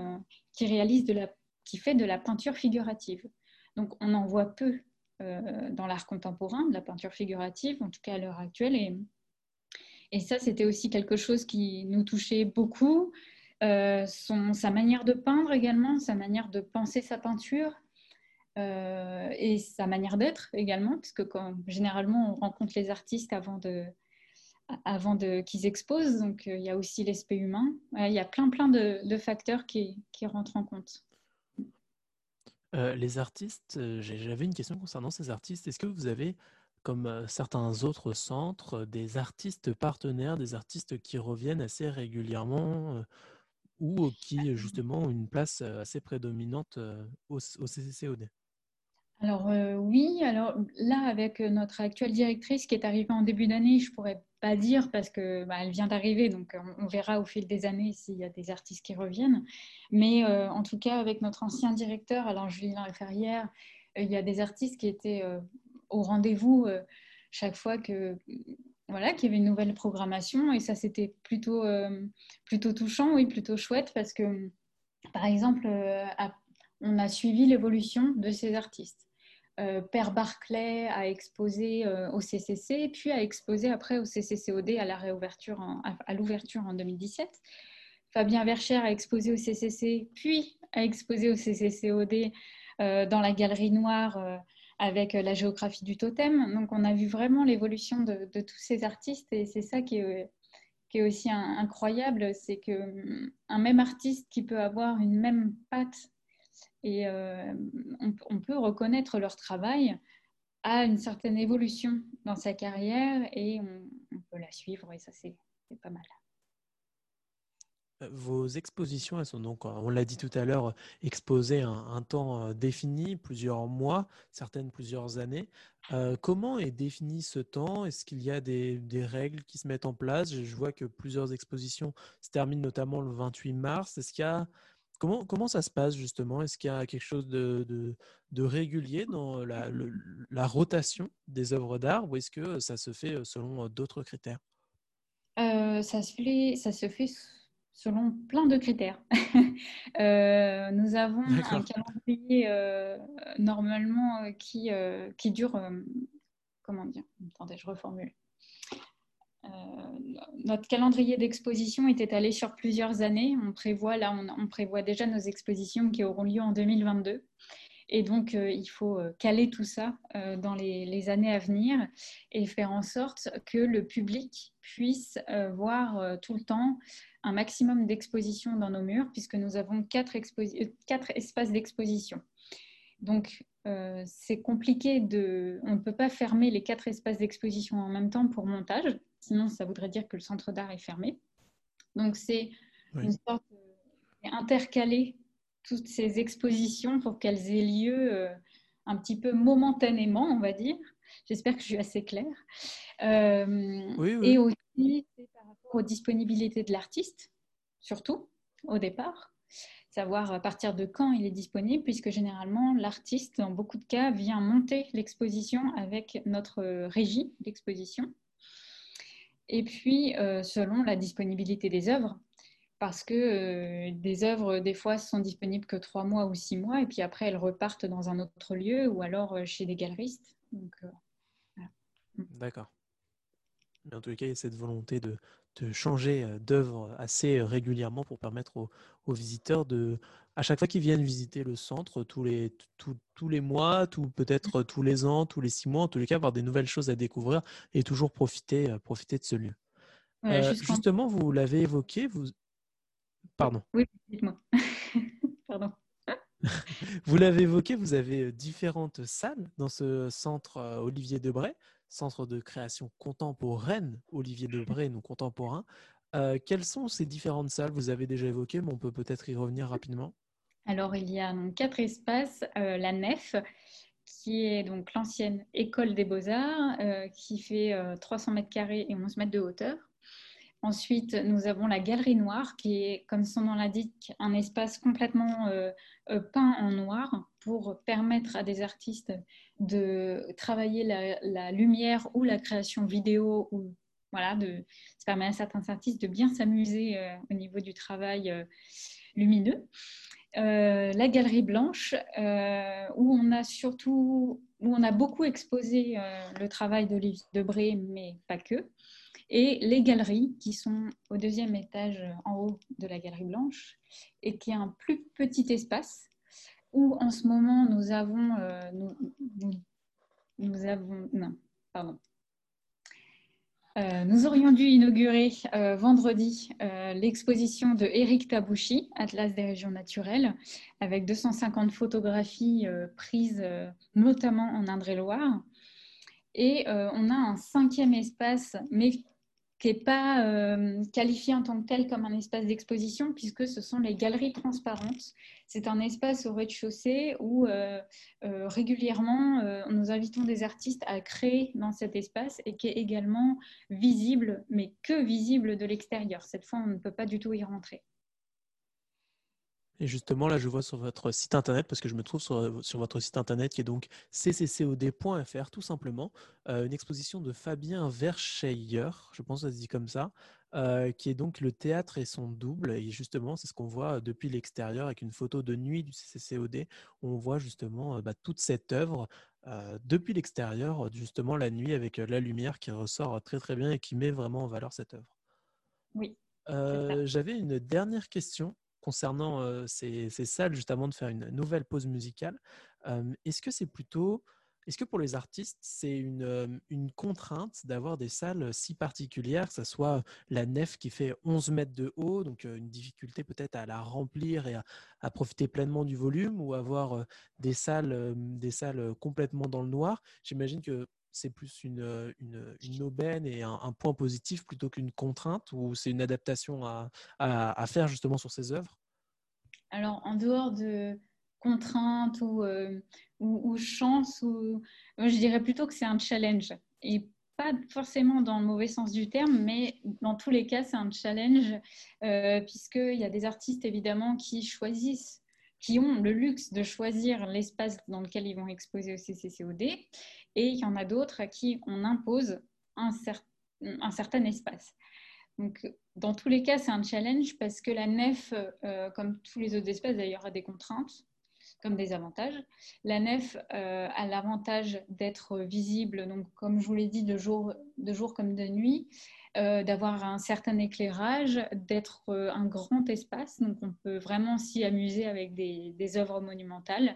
B: qui, réalise de la, qui fait de la peinture figurative. Donc, on en voit peu dans l'art contemporain, de la peinture figurative, en tout cas à l'heure actuelle. Et et ça, c'était aussi quelque chose qui nous touchait beaucoup. Euh, son, sa manière de peindre également, sa manière de penser sa peinture euh, et sa manière d'être également, puisque quand, généralement on rencontre les artistes avant de, avant de qu'ils exposent, donc euh, il y a aussi l'aspect humain. il y a plein plein de, de facteurs qui, qui, rentrent en compte.
A: Les artistes, j'avais une question concernant ces artistes. Est-ce que vous avez comme certains autres centres, des artistes partenaires, des artistes qui reviennent assez régulièrement ou qui justement ont une place assez prédominante au, CCCOD
B: alors oui, alors là avec notre actuelle directrice qui est arrivée en début d'année, je pourrais pas dire parce que bah, elle vient d'arriver, donc on, verra au fil des années s'il y a des artistes qui reviennent. Mais en tout cas avec notre ancien directeur, Alain Julien Ferrière, il y a des artistes qui étaient au rendez-vous euh, chaque fois que voilà qu'il y avait une nouvelle programmation et ça c'était plutôt euh, plutôt touchant oui plutôt chouette parce que par exemple euh, on a suivi l'évolution de ces artistes Père Barclay a exposé au CCC, puis a exposé après au CCCOD à la réouverture, à, l'ouverture en 2017. Fabien Vercher a exposé au CCC, puis a exposé au CCCOD dans la Galerie Noire avec euh, la géographie du totem. Donc on a vu vraiment l'évolution de, tous ces artistes et c'est ça qui est, qui est aussi incroyable, c'est que hum, un même artiste qui peut avoir une même patte et euh, on, peut reconnaître leur travail a une certaine évolution dans sa carrière et on, peut la suivre et ça c'est pas mal.
A: Vos expositions, elles sont donc, on l'a dit tout à l'heure, exposées un, un, temps euh, défini, plusieurs mois, certaines plusieurs années. Euh, comment est défini ce temps? Est-ce qu'il y a des, des, règles qui se mettent en place? Je vois que plusieurs expositions se terminent notamment le 28 mars. Est-ce qu'il y a Comment, comment, ça se passe justement? Est-ce qu'il y a quelque chose de, de, de régulier dans la, la, rotation des œuvres d'art ou est-ce que ça se fait selon d'autres critères?
B: Ça, se fait, ça se fait selon plein de critères. Euh, nous avons un calendrier euh, normalement qui, qui dure, comment dire, attendez, je reformule. Notre calendrier d'exposition est étalé sur plusieurs années. On prévoit, là, on, prévoit déjà nos expositions qui auront lieu en 2022. Et donc, il faut caler tout ça dans les, années à venir et faire en sorte que le public puisse voir tout le temps un maximum d'exposition dans nos murs, puisque nous avons quatre, euh, espaces d'exposition. Donc, euh, c'est compliqué de. On ne peut pas fermer les quatre espaces d'exposition en même temps pour montage, sinon ça voudrait dire que le centre d'art est fermé. Donc c'est
A: Oui.
B: une sorte d'intercaler toutes ces expositions pour qu'elles aient lieu euh, un petit peu momentanément, on va dire. J'espère que je suis assez claire. Euh,
A: Oui, oui.
B: Et aussi, c'est par rapport aux disponibilités de l'artiste, surtout au départ, savoir à partir de quand il est disponible, puisque généralement, l'artiste, dans beaucoup de cas, vient monter l'exposition avec notre régie d'exposition. Et puis, euh, selon la disponibilité des œuvres, parce que euh, des œuvres, des fois, sont disponibles que trois mois ou six mois, et puis après, elles repartent dans un autre lieu ou alors euh, chez des galeristes. Euh,
A: D'accord. Mais en tous les cas, il y a cette volonté de, de changer euh, d'œuvre assez euh, régulièrement pour permettre aux, aux visiteurs de, à chaque fois qu'ils viennent visiter le centre, tous les, tous- tous les mois, tout, peut-être tous les ans, tous les six mois, en tous les cas, avoir des nouvelles choses à découvrir et toujours profiter, euh, profiter de ce lieu.
B: voilà,
A: Euh, justement, vous l'avez évoqué, vous... Pardon.
B: Oui, dites-moi. Pardon.
A: Vous l'avez évoqué, vous avez euh, différentes salles dans ce centre euh, Olivier Debray, centre de création contemporaine Olivier Debray, nous contemporain. Euh, quelles sont ces différentes salles? Vous avez déjà évoqué, mais on peut peut-être y revenir rapidement.
B: Alors, il y a donc quatre espaces. Euh, la nef, qui est donc l'ancienne école des beaux-arts, euh, qui fait euh, 300 mètres carrés et 11 mètres de hauteur. Ensuite, nous avons la galerie noire, qui est, comme son nom l'indique, un espace complètement euh, euh, peint en noir pour permettre à des artistes de travailler la, lumière ou la création vidéo. Ou, voilà, de, ça permet à certains artistes de bien s'amuser euh, au niveau du travail lumineux. La galerie blanche, où on a surtout, où on a beaucoup exposé le travail d'Olivier Debré, mais pas que, et les galeries qui sont au deuxième étage euh, en haut de la galerie blanche, et qui est un plus petit espace où en ce moment nous avons, euh, nous, nous, avons, non, pardon. Euh, nous aurions dû inaugurer vendredi l'exposition de Éric Tabouchi, Atlas des régions naturelles, avec 250 photographies prises notamment en Indre-et-Loire. Et on a un cinquième espace, mais qui n'est pas euh, qualifié en tant que tel comme un espace d'exposition, puisque ce sont les galeries transparentes. C'est un espace au rez-de-chaussée où euh, euh, régulièrement euh, nous invitons des artistes à créer dans cet espace et qui est également visible, mais que visible de l'extérieur. Cette fois, on ne peut pas du tout y rentrer.
A: Et justement, là, je vois sur votre site internet, parce que je me trouve sur, sur votre site internet qui est donc cccod.fr, tout simplement, euh, une exposition de Fabien Verscheyer, je pense que ça se dit comme ça, euh, qui est donc le théâtre et son double. Et justement, c'est ce qu'on voit depuis l'extérieur avec une photo de nuit du CCCOD, où on voit justement euh, bah, toute cette œuvre euh, depuis l'extérieur, justement la nuit avec euh, la lumière qui ressort très très bien et qui met vraiment en valeur cette œuvre.
B: Oui.
A: Euh, J'avais une dernière question concernant ces, salles, justement, de faire une nouvelle pause musicale. Est-ce que c'est plutôt, est-ce que pour les artistes, c'est une, contrainte d'avoir des salles si particulières, que ce soit la nef qui fait 11 mètres de haut, donc une difficulté peut-être à la remplir et à, à, profiter pleinement du volume, ou avoir des salles, des salles complètement dans le noir? J'imagine que c'est plus une, une, une, aubaine et un, point positif plutôt qu'une contrainte ou c'est une adaptation à, à, faire justement sur ces œuvres?
B: Alors, en dehors de contraintes ou, euh, ou, chance, ou, je dirais plutôt que c'est un challenge. Et pas forcément dans le mauvais sens du terme, mais dans tous les cas, c'est un challenge euh, puisqu'il y a des artistes évidemment qui choisissent qui ont le luxe de choisir l'espace dans lequel ils vont exposer au CCCOD, et il y en a d'autres à qui on impose un, cer un, certain espace. Donc, dans tous les cas, c'est un challenge parce que la nef, euh, comme tous les autres espaces d'ailleurs, a des contraintes comme des avantages. La nef euh, a l'avantage d'être visible, donc comme je vous l'ai dit, de jour, comme de nuit, euh, d'avoir un certain éclairage, d'être un grand espace, donc on peut vraiment s'y amuser avec des, œuvres monumentales.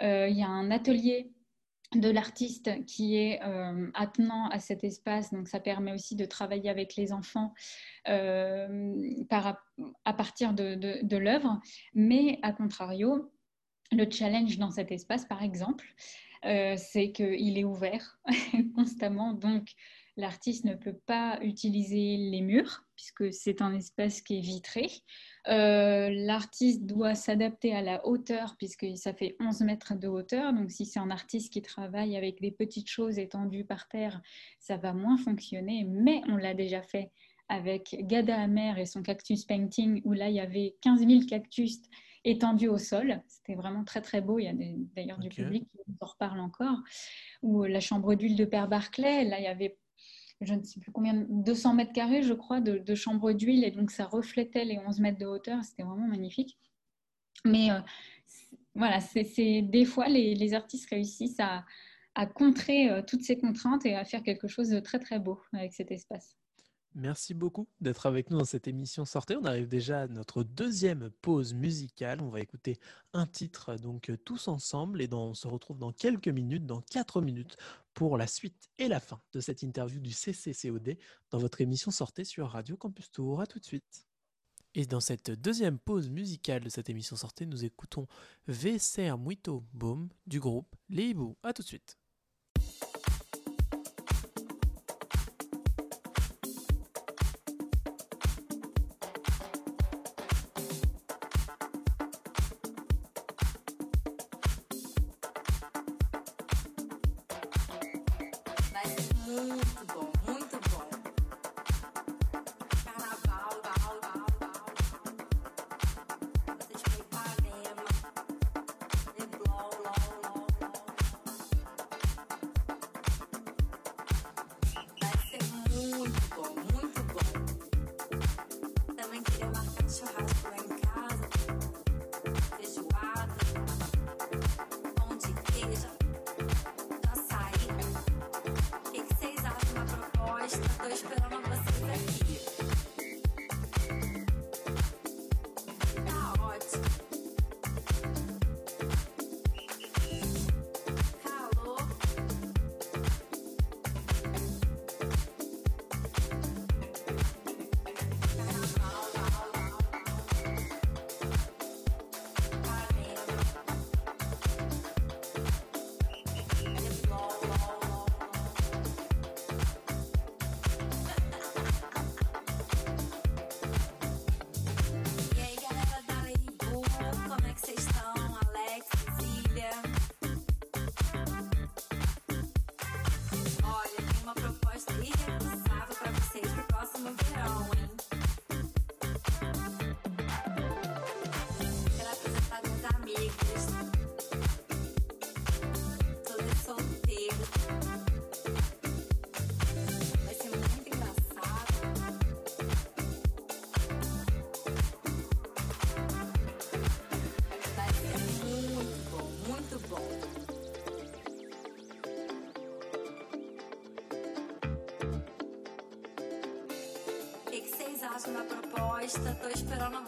B: Il y a un atelier de l'artiste qui est euh, attenant à cet espace, donc ça permet aussi de travailler avec les enfants euh, par, à partir de, de, l'œuvre, mais à contrario, Le challenge dans cet espace, par exemple, euh, c'est qu'il est ouvert constamment. Donc, l'artiste ne peut pas utiliser les murs, puisque c'est un espace qui est vitré. Euh, l'artiste doit s'adapter à la hauteur, puisque ça fait 11 mètres de hauteur. Donc, si c'est un artiste qui travaille avec des petites choses étendues par terre, ça va moins fonctionner. Mais on l'a déjà fait avec Gada Amer et son cactus painting, où là, il y avait 15 000 cactus étendus au sol. C'était vraiment très, très beau. Il y a d'ailleurs du public qui en reparle encore. Ou la chambre d'huile de Père Barclay, là, il y avait je ne sais plus combien, 200 mètres carrés, je crois, de, de chambre d'huile. Et donc, ça reflétait les 11 mètres de hauteur. C'était vraiment magnifique. Mais euh, voilà, c'est des fois, les, artistes réussissent à, contrer euh, toutes ces contraintes et à faire quelque chose de très, très beau avec cet espace.
A: Merci beaucoup d'être avec nous dans cette émission Sortez. On arrive déjà à notre deuxième pause musicale. On va écouter un titre, donc euh, tous ensemble, et on se retrouve dans quelques minutes, dans quatre minutes, pour la suite et la fin de cette interview du CCCOD dans votre émission Sortez sur Radio Campus Tour. À tout de suite. Et dans cette deuxième pause musicale de cette émission Sortez, nous écoutons VCR Muito Boom du groupe Les Hiboux. À tout de suite.
F: Proposta, tô esperando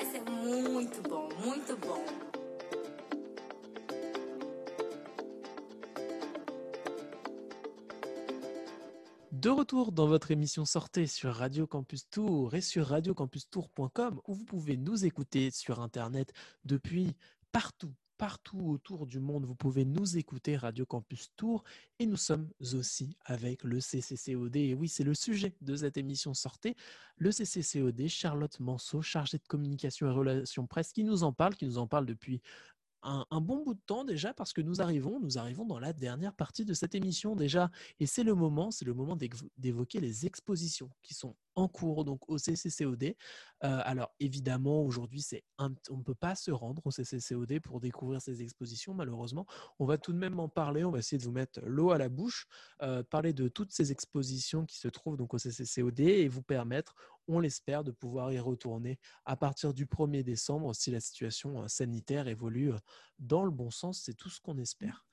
F: vai ser muito bom, muito.
A: De retour dans votre émission Sortez sur Radio Campus Tour et sur radiocampustour.com où vous pouvez nous écouter sur Internet depuis partout, partout autour du monde. Vous pouvez nous écouter Radio Campus Tour et nous sommes aussi avec le CCCOD. Et oui, c'est le sujet de cette émission Sortez. Le CCCOD, Charlotte Manceau, chargée de communication et relations presse, qui nous en parle, qui nous en parle depuis un, un bon bout de temps déjà parce que nous arrivons, nous arrivons dans la dernière partie de cette émission déjà et c'est le moment, c'est le moment d'évo- d'évoquer les expositions qui sont en cours donc au CCCOD. Euh, alors évidemment aujourd'hui c'est on ne peut pas se rendre au CCCOD pour découvrir ces expositions malheureusement. On va tout de même en parler, on va essayer de vous mettre l'eau à la bouche, euh, parler de toutes ces expositions qui se trouvent donc au CCCOD et vous permettre, on l'espère, de pouvoir y retourner à partir du 1er décembre si la situation euh, sanitaire évolue dans le bon sens. C'est tout ce qu'on espère.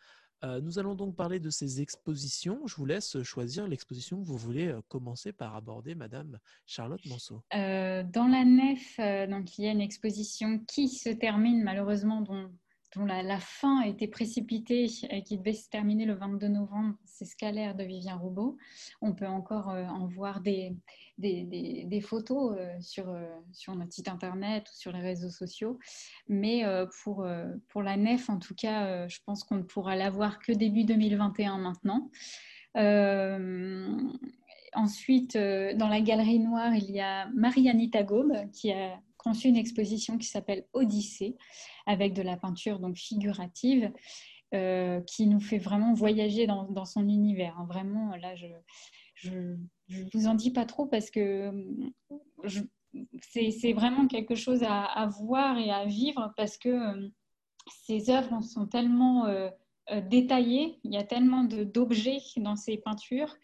A: Nous allons donc parler de ces expositions. Je vous laisse choisir l'exposition que vous voulez commencer par aborder, Madame Charlotte Manceau.
B: Euh, dans la nef, donc, il y a une exposition qui se termine malheureusement, dont, la, fin a été précipitée et qui devait se terminer le 22 novembre. C'est Scalaire de Vivien Roubaud. On peut encore euh, en voir des, photos euh, sur, euh, sur notre site internet ou sur les réseaux sociaux. Mais pour, la nef, en tout cas, je pense qu'on ne pourra la voir que début 2021 maintenant. Ensuite, dans la galerie noire, il y a Marie-Anita Gaube qui a conçu une exposition qui s'appelle Odyssée, avec de la peinture donc figurative, euh, qui nous fait vraiment voyager dans, dans son univers. hein. Vraiment, là, je je vous en dis pas trop parce que je- c'est vraiment quelque chose à, voir et à vivre parce que euh, ces œuvres sont tellement euh, détaillées, il y a tellement d'objets dans ces peintures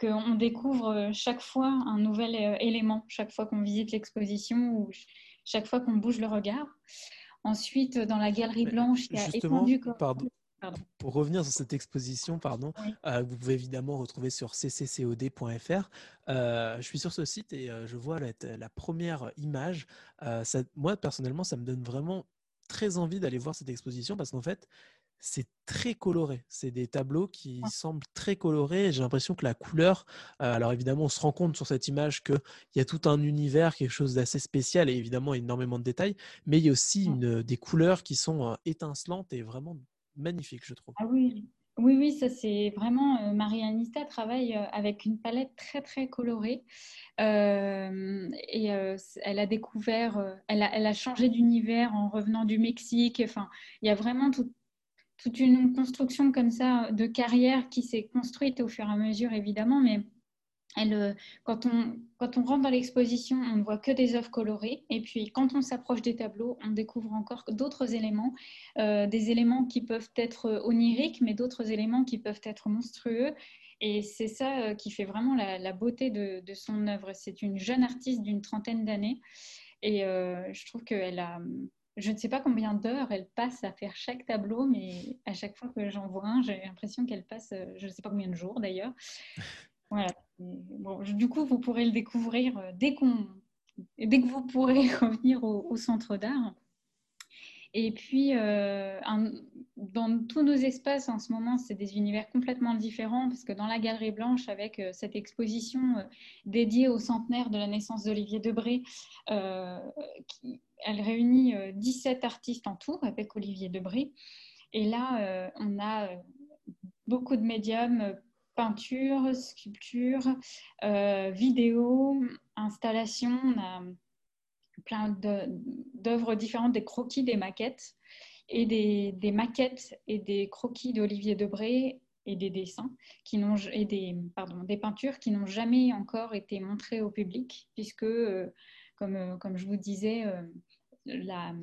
B: qu'on découvre chaque fois un nouvel élément, chaque fois qu'on visite l'exposition chaque fois qu'on bouge le regard. Ensuite, dans la galerie
A: Mais
B: blanche, qui a étendu comme-
A: pardon,
B: Pardon.
A: pour revenir sur cette exposition, pardon,
B: Oui.
A: euh, vous pouvez évidemment retrouver sur cccod.fr. Euh, je suis sur ce site et euh, je vois la, la première image. Ça- moi, personnellement, ça me donne vraiment très envie d'aller voir cette exposition parce qu'en fait, c'est très coloré. C'est des tableaux qui semblent très colorés. J'ai l'impression que la couleur, euh, alors évidemment, on se rend compte sur cette image qu'il y a tout un univers, quelque chose d'assez spécial et évidemment énormément de détails, mais il y a aussi une, des couleurs qui sont euh, étincelantes et vraiment magnifiques, je trouve.
B: Ah oui, oui, oui, ça c'est vraiment. euh, Marie-Anita travaille euh, avec une palette très très colorée Euh, et euh, elle a découvert, euh, elle a, elle a changé d'univers en revenant du Mexique. Enfin, il y a vraiment tout- toute une construction comme ça de carrière qui s'est construite au fur et à mesure évidemment, mais elle, euh, quand, on, quand on rentre dans l'exposition, on ne voit que des œuvres colorées. Et puis, quand on s'approche des tableaux, on découvre encore d'autres éléments, euh, des éléments qui peuvent être oniriques, mais d'autres éléments qui peuvent être monstrueux. Et c'est ça euh, qui fait vraiment la, beauté de, son œuvre. C'est une jeune artiste d'une trentaine d'années. Et euh, je trouve qu'elle a... Je ne sais pas combien d'heures elle passe à faire chaque tableau, mais à chaque fois que j'en vois un, j'ai l'impression qu'elle passe, euh, je ne sais pas combien de jours d'ailleurs. Voilà. Bon, je- du coup, vous pourrez le découvrir euh, dès, qu'on, dès que vous pourrez revenir au, au centre d'art. Et puis, euh, un- dans tous nos espaces en ce moment, c'est des univers complètement différents parce que dans la Galerie Blanche, avec euh, cette exposition euh, dédiée au centenaire de la naissance d'Olivier Debré, qui, elle réunit euh, 17 artistes en tout avec Olivier Debré. Et là, euh, on a euh, beaucoup de médiums, euh, peinture, sculpture, euh, vidéo, installation. On a plein d'œuvres différentes, des croquis, des maquettes, et des, maquettes et des croquis d'Olivier Debré et des dessins qui n'ont et des pardon des peintures qui n'ont jamais encore été montrées au public puisque euh, comme euh, comme je vous disais euh, la,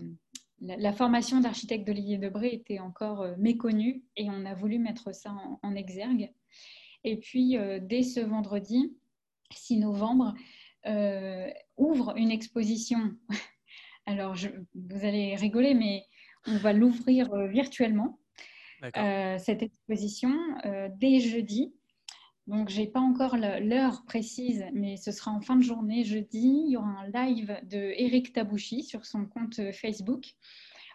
B: la, la formation d'architecte d'Olivier Debré était encore euh, méconnue et on a voulu mettre ça en, en exergue. Et puis dès ce vendredi 6 novembre euh, ouvre une exposition. Alors je, vous allez rigoler mais on va l'ouvrir virtuellement euh, cette exposition euh, dès jeudi Donc, j'ai pas encore l'heure précise, mais ce sera en fin de journée, jeudi. Il y aura un live de Tabouchi sur son compte euh, Facebook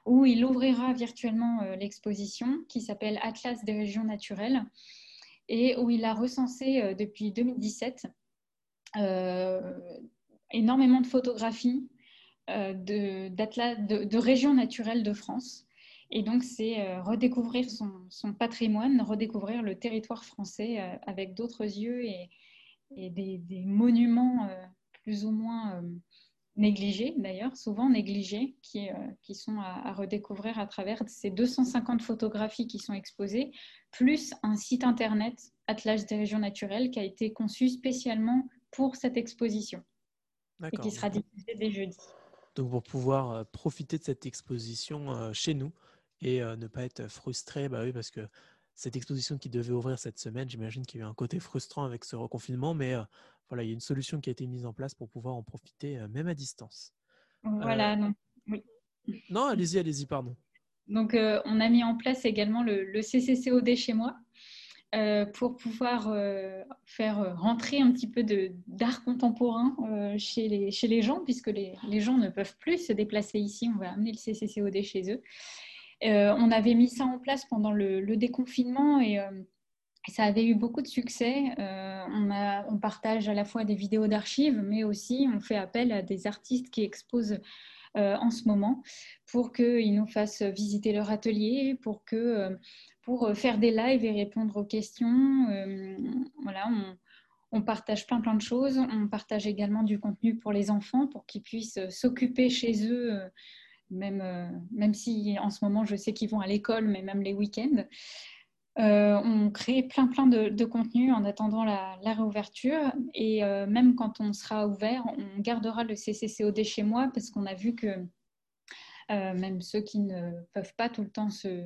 B: où il ouvrira virtuellement euh, l'exposition qui s'appelle Atlas des régions naturelles et où il a recensé euh, depuis 2017 euh, énormément de photographies de régions naturelles de France. Et donc, c'est euh, redécouvrir son, son patrimoine, redécouvrir le territoire français euh, avec d'autres yeux et, et des, des monuments euh, plus ou moins négligés, d'ailleurs, souvent négligés, qui, qui sont à, à redécouvrir à travers ces 250 photographies qui sont exposées, plus un site internet, Atlas des régions naturelles, qui a été conçu spécialement pour cette exposition. Et qui sera diffusé dès jeudi.
A: Donc pour pouvoir profiter de cette exposition chez nous et euh, ne pas être frustré, bah oui, parce que cette exposition qui devait ouvrir cette semaine, j'imagine qu'il y a eu un côté frustrant avec ce reconfinement, mais euh, voilà, il y a une solution qui a été mise en place pour pouvoir en profiter euh, même à distance.
B: Voilà, non.
A: Non, allez-y, allez-y, pardon.
B: Donc, on a mis en place également le, le CCCOD chez moi euh, pour pouvoir euh, faire rentrer un petit peu d'art contemporain euh, chez, les, chez les gens, puisque les, les gens ne peuvent plus se déplacer ici. On va amener le CCCOD chez eux. Euh, on avait mis ça en place pendant le, déconfinement et euh, ça avait eu beaucoup de succès. Euh, on, partage à la fois des vidéos d'archives, mais aussi on fait appel à des artistes qui exposent en ce moment pour qu'ils nous fassent visiter leur atelier, pour, faire des lives et répondre aux questions. Voilà, on, on partage plein plein de choses. On partage également du contenu pour les enfants pour qu'ils puissent s'occuper chez eux, même, euh, même si en ce moment je sais qu'ils vont à l'école, mais même les week-ends. Euh, on crée plein plein de, de contenu en attendant la, réouverture et euh, même quand on sera ouvert, on gardera le CCCOD chez moi parce qu'on a vu que même ceux qui ne peuvent pas tout le temps se,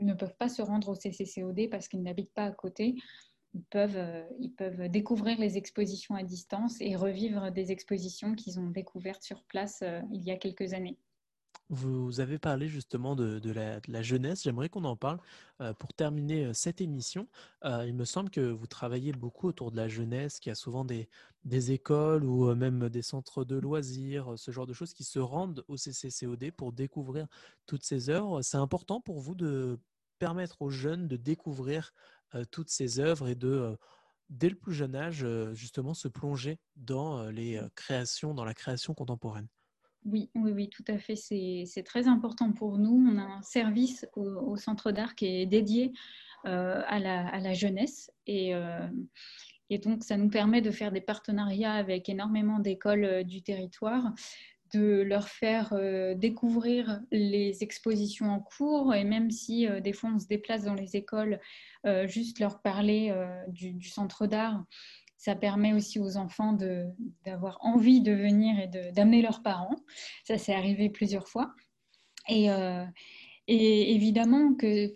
B: ne peuvent pas se rendre au CCCOD parce qu'ils n'habitent pas à côté, ils peuvent, ils peuvent découvrir les expositions à distance et revivre des expositions qu'ils ont découvertes sur place il y a quelques années.
A: Vous avez parlé justement de, la, jeunesse. J'aimerais qu'on en parle. Euh, pour terminer euh, cette émission, euh, il me semble que vous travaillez beaucoup autour de la jeunesse, qu'il y a souvent des, écoles ou même des centres de loisirs, ce genre de choses qui se rendent au CCCOD pour découvrir toutes ces œuvres. C'est important pour vous de permettre aux jeunes de découvrir toutes ces œuvres et de, dès le plus jeune âge, justement, se plonger dans les créations, dans la création contemporaine?
B: Oui, oui, oui, tout à fait. C'est très important pour nous. On a un service au, centre d'art qui est dédié euh, à, la, jeunesse et, euh, et donc ça nous permet de faire des partenariats avec énormément d'écoles euh, du territoire, de leur faire découvrir les expositions en cours et même si des fois on se déplace dans les écoles, juste leur parler du centre d'art ça permet aussi aux enfants d'avoir envie de venir et d'amener leurs parents. Ça, c'est arrivé plusieurs fois. Et, euh, et évidemment que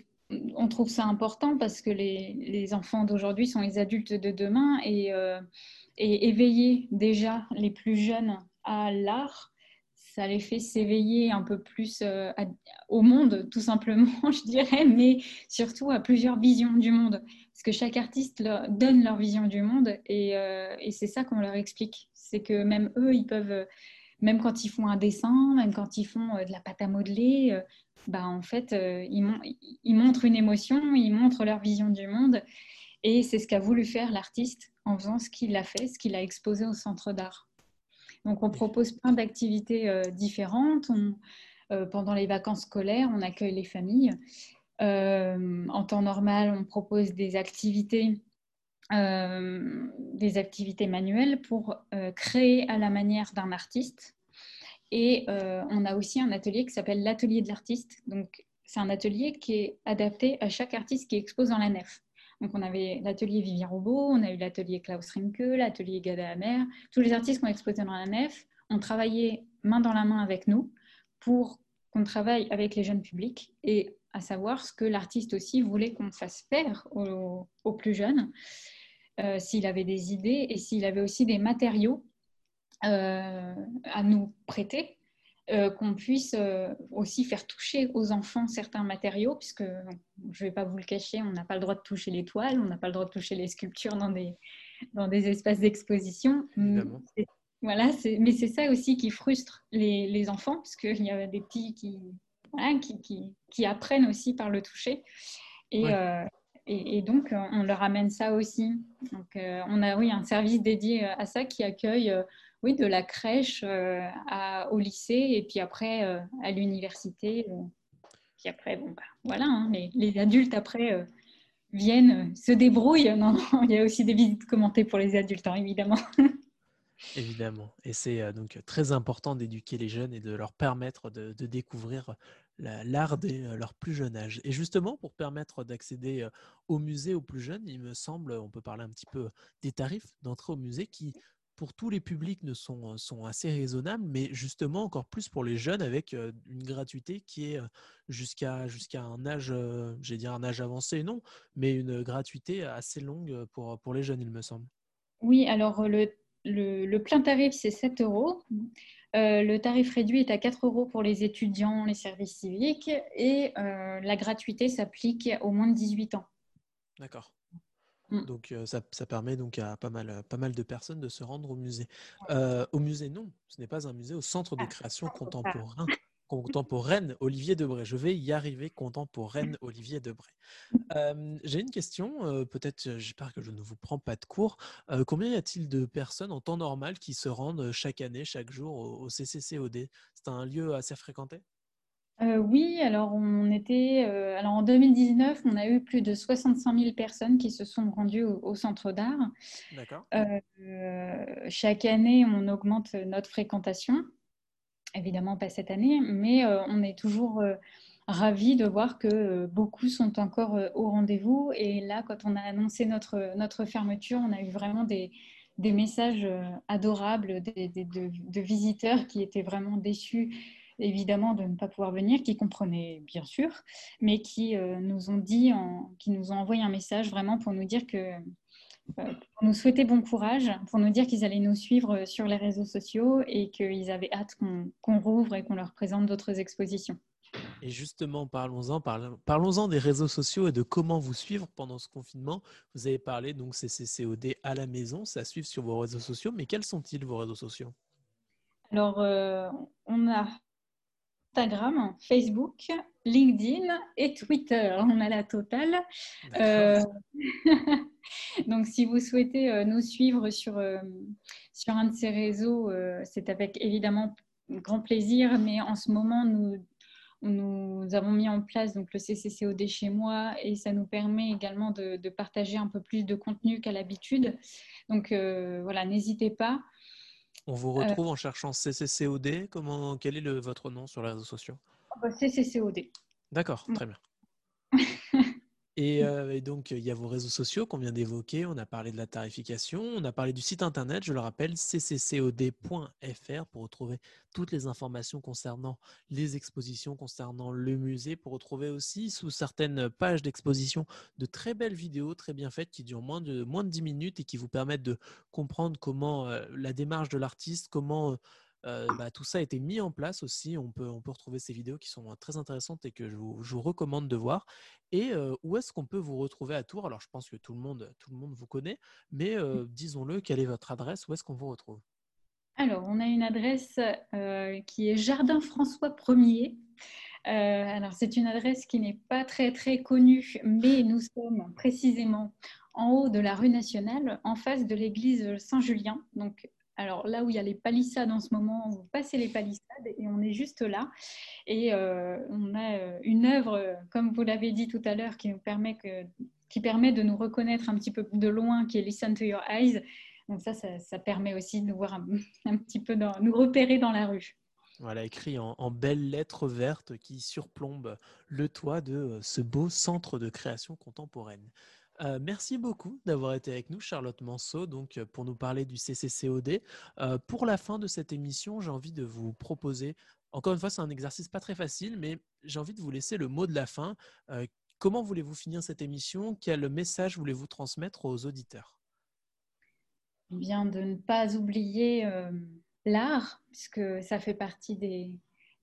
B: on trouve ça important parce que les, enfants d'aujourd'hui sont les adultes de demain et, euh, et éveiller déjà les plus jeunes à l'art, ça les fait s'éveiller un peu plus euh, au monde, tout simplement, je dirais, mais surtout à plusieurs visions du monde. Parce que chaque artiste leur donne leur vision du monde et, euh, c'est ça qu'on leur explique. C'est que même eux, ils peuvent, euh, même quand ils font un dessin, même quand ils font de la pâte à modeler, bah, en fait, ils, ils montrent une émotion, ils montrent leur vision du monde. Et c'est ce qu'a voulu faire l'artiste en faisant ce qu'il a fait, ce qu'il a exposé au centre d'art. Donc on propose plein d'activités euh, différentes. Euh, pendant les vacances scolaires, on accueille les familles. Euh, en temps normal, on propose des activités, des activités manuelles pour créer à la manière d'un artiste. Et on a aussi un atelier qui s'appelle l'atelier de l'artiste. Donc c'est un atelier qui est adapté à chaque artiste qui expose dans la nef. Donc on avait l'atelier Vivien Robot, on a eu l'atelier Klaus Rinke, l'atelier Gada Amer. Tous les artistes qui ont exposé dans la nef ont travaillé main dans la main avec nous pour qu'on travaille avec les jeunes publics et à savoir ce que l'artiste aussi voulait qu'on fasse faire aux, aux plus jeunes, euh, s'il avait des idées et s'il avait aussi des matériaux euh, à nous prêter euh, qu'on puisse euh, aussi faire toucher aux enfants certains matériaux, puisque je ne vais pas vous le cacher, on n'a pas le droit de toucher les toiles, on n'a pas le droit de toucher les sculptures dans des, dans des espaces d'exposition. Voilà, mais c'est ça aussi qui frustre les, les enfants, parce qu'il y a des petits qui, voilà, qui, qui, qui apprennent aussi par le toucher. Et,
A: Ouais.
B: euh, et, et donc, on leur amène ça aussi. Donc, on a oui, un service dédié à ça qui accueille oui, de la crèche euh, au lycée et puis après euh, à l'université. euh. Puis après, bon, bah, voilà, hein, les, adultes après viennent, se débrouillent. Non, il y a aussi des visites commentées pour les adultes, hein, évidemment.
A: Évidemment. Et c'est donc très important d'éduquer les jeunes et de leur permettre de, de découvrir la- l'art dès leur plus jeune âge. Et justement, pour permettre d'accéder au musée aux plus jeunes, il me semble, on peut parler un petit peu des tarifs d'entrée au musée qui, pour tous les publics, ne sont, sont assez raisonnables, mais justement encore plus pour les jeunes avec euh, une gratuité qui est euh, jusqu'à jusqu'à un âge, euh, j'ai dire un âge avancé, non, mais une gratuité assez longue pour, pour les jeunes, il me semble.
B: Oui, alors le, le, le plein tarif, c'est 7 euros. Euh, le tarif réduit est à 4 euros pour les étudiants, les services civiques, et euh, la gratuité s'applique aux moins de 18 ans.
A: D'accord.
B: Mm.
A: Donc ça, ça permet donc à pas mal, pas mal de personnes de se rendre au musée. Euh, au musée, non, ce n'est pas un musée, au centre de
B: Ah,
A: création contemporain, contemporaine Olivier Debré. Je vais y arriver, contemporaine Olivier Debré. Euh, J'ai une question, euh, peut-être, j'espère que je ne vous prends pas de cours. Euh, combien y a-t-il de personnes en temps normal qui se rendent chaque année, chaque jour au, au CCCOD C'est un lieu assez fréquenté?
B: Euh, oui, alors on était, euh, alors en 2019, on a eu plus de 65 000 personnes qui se sont rendues au, au centre d'art.
A: D'accord.
B: Euh, chaque année, on augmente notre fréquentation. Évidemment, pas cette année, mais on est toujours ravis de voir que beaucoup sont encore au rendez-vous. Et là, quand on a annoncé notre, notre fermeture, on a eu vraiment des, des messages adorables des, des- de, de visiteurs qui étaient vraiment déçus, évidemment, de ne pas pouvoir venir, qui comprenaient bien sûr, mais qui euh, nous ont dit, en- qui nous ont envoyé un message vraiment pour nous dire que euh, pour nous souhaiter bon courage, pour nous dire qu'ils allaient nous suivre sur les réseaux sociaux et qu'ils avaient hâte qu'on qu'on rouvre et qu'on leur présente d'autres expositions.
A: Et justement, parlons-en, parlons- parlons-en des réseaux sociaux et de comment vous suivre pendant ce confinement. Vous avez parlé donc CCCOD à la maison, ça suit sur vos réseaux sociaux, mais quels sont-ils vos réseaux sociaux?
B: Alors, euh, on a Instagram, Facebook, LinkedIn et Twitter. On a la totale. Euh, donc, si vous souhaitez euh, nous suivre sur, euh, sur un de ces réseaux, c'est avec évidemment grand plaisir. Mais en ce moment, nous, nous avons mis en place donc, le CCCOD chez moi et ça nous permet également de, de partager un peu plus de contenu qu'à l'habitude. Donc, euh, voilà, n'hésitez pas.
A: On vous retrouve en cherchant CCCOD. Comment, quel est le, votre nom sur les réseaux sociaux?
B: CCCOD.
A: D'accord,
B: Mm.
A: très bien. Et, euh, et donc, il y a vos réseaux sociaux qu'on vient d'évoquer. On a parlé de la tarification. On a parlé du site internet, je le rappelle, cccod.fr pour retrouver toutes les informations concernant les expositions, concernant le musée, pour retrouver aussi sous certaines pages d'exposition de très belles vidéos très bien faites qui durent moins de, moins de 10 minutes et qui vous permettent de comprendre comment euh, la démarche de l'artiste, comment euh, bah, tout ça a été mis en place aussi. On peut, on peut retrouver ces vidéos qui sont euh, très intéressantes et que je vous, je vous recommande de voir. Et euh, où est-ce qu'on peut vous retrouver à Tours? Alors, je pense que tout le monde, tout le monde vous connaît, mais euh, disons-le, quelle est votre adresse? Où est-ce qu'on vous retrouve?
B: Alors, on a une adresse euh, qui est Jardin François 1er. Euh, alors, c'est une adresse qui n'est pas très très connue, mais nous sommes précisément en haut de la rue nationale, en face de l'église Saint-Julien. Donc, alors là où il y a les palissades en ce moment, vous passez les palissades et on est juste là. Et euh, on a euh, une œuvre, comme vous l'avez dit tout à l'heure, qui nous permet de nous reconnaître un petit peu de loin, qui est Listen to Your Eyes. Donc ça, ça, permet aussi de nous voir un, petit peu, nous repérer dans la rue.
A: Voilà, écrit en, en belles lettres vertes qui surplombent le toit de euh, ce beau centre de création contemporaine. Euh, merci beaucoup d'avoir été avec nous, Charlotte Manceau, donc euh, pour nous parler du CCCOD. Euh, pour la fin de cette émission, j'ai envie de vous proposer, encore une fois, c'est un exercice pas très facile, mais j'ai envie de vous laisser le mot de la fin. Comment voulez-vous finir cette émission? Quel message voulez-vous transmettre aux auditeurs?
B: Bien de ne pas oublier l'art, puisque ça fait partie des,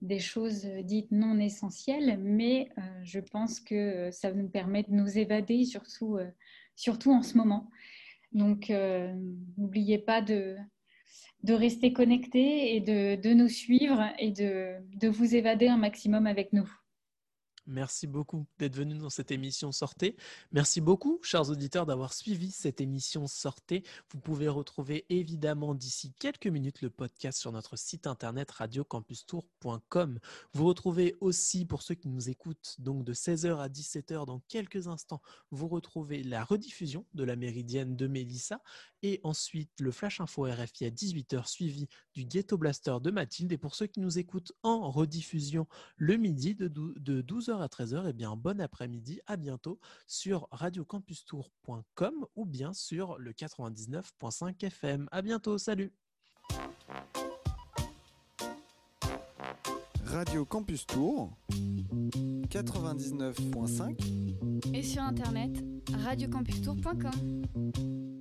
B: des choses dites non essentielles, mais euh, je pense que ça nous permet de nous évader, surtout, euh, en ce moment. Donc, euh, n'oubliez pas de, rester connecté et de, de nous suivre et de, de vous évader un maximum avec nous.
A: Merci beaucoup d'être venu dans cette émission Sortez. Merci beaucoup, chers auditeurs, d'avoir suivi cette émission Sortez. Vous pouvez retrouver évidemment d'ici quelques minutes le podcast sur notre site internet radiocampustour.com. Vous retrouvez aussi, pour ceux qui nous écoutent, donc de 16h à 17h dans quelques instants, vous retrouvez la rediffusion de la méridienne de Mélissa et ensuite le Flash Info RFI à 18h suivi du Ghetto Blaster de Mathilde. Et pour ceux qui nous écoutent en rediffusion le midi de 12h à 13h, et bien bon après-midi, à bientôt sur radiocampustour.com ou bien sur le 99.5 FM. À bientôt, salut
G: Radio Campus Tour 99.5
H: et sur internet radiocampustour.com.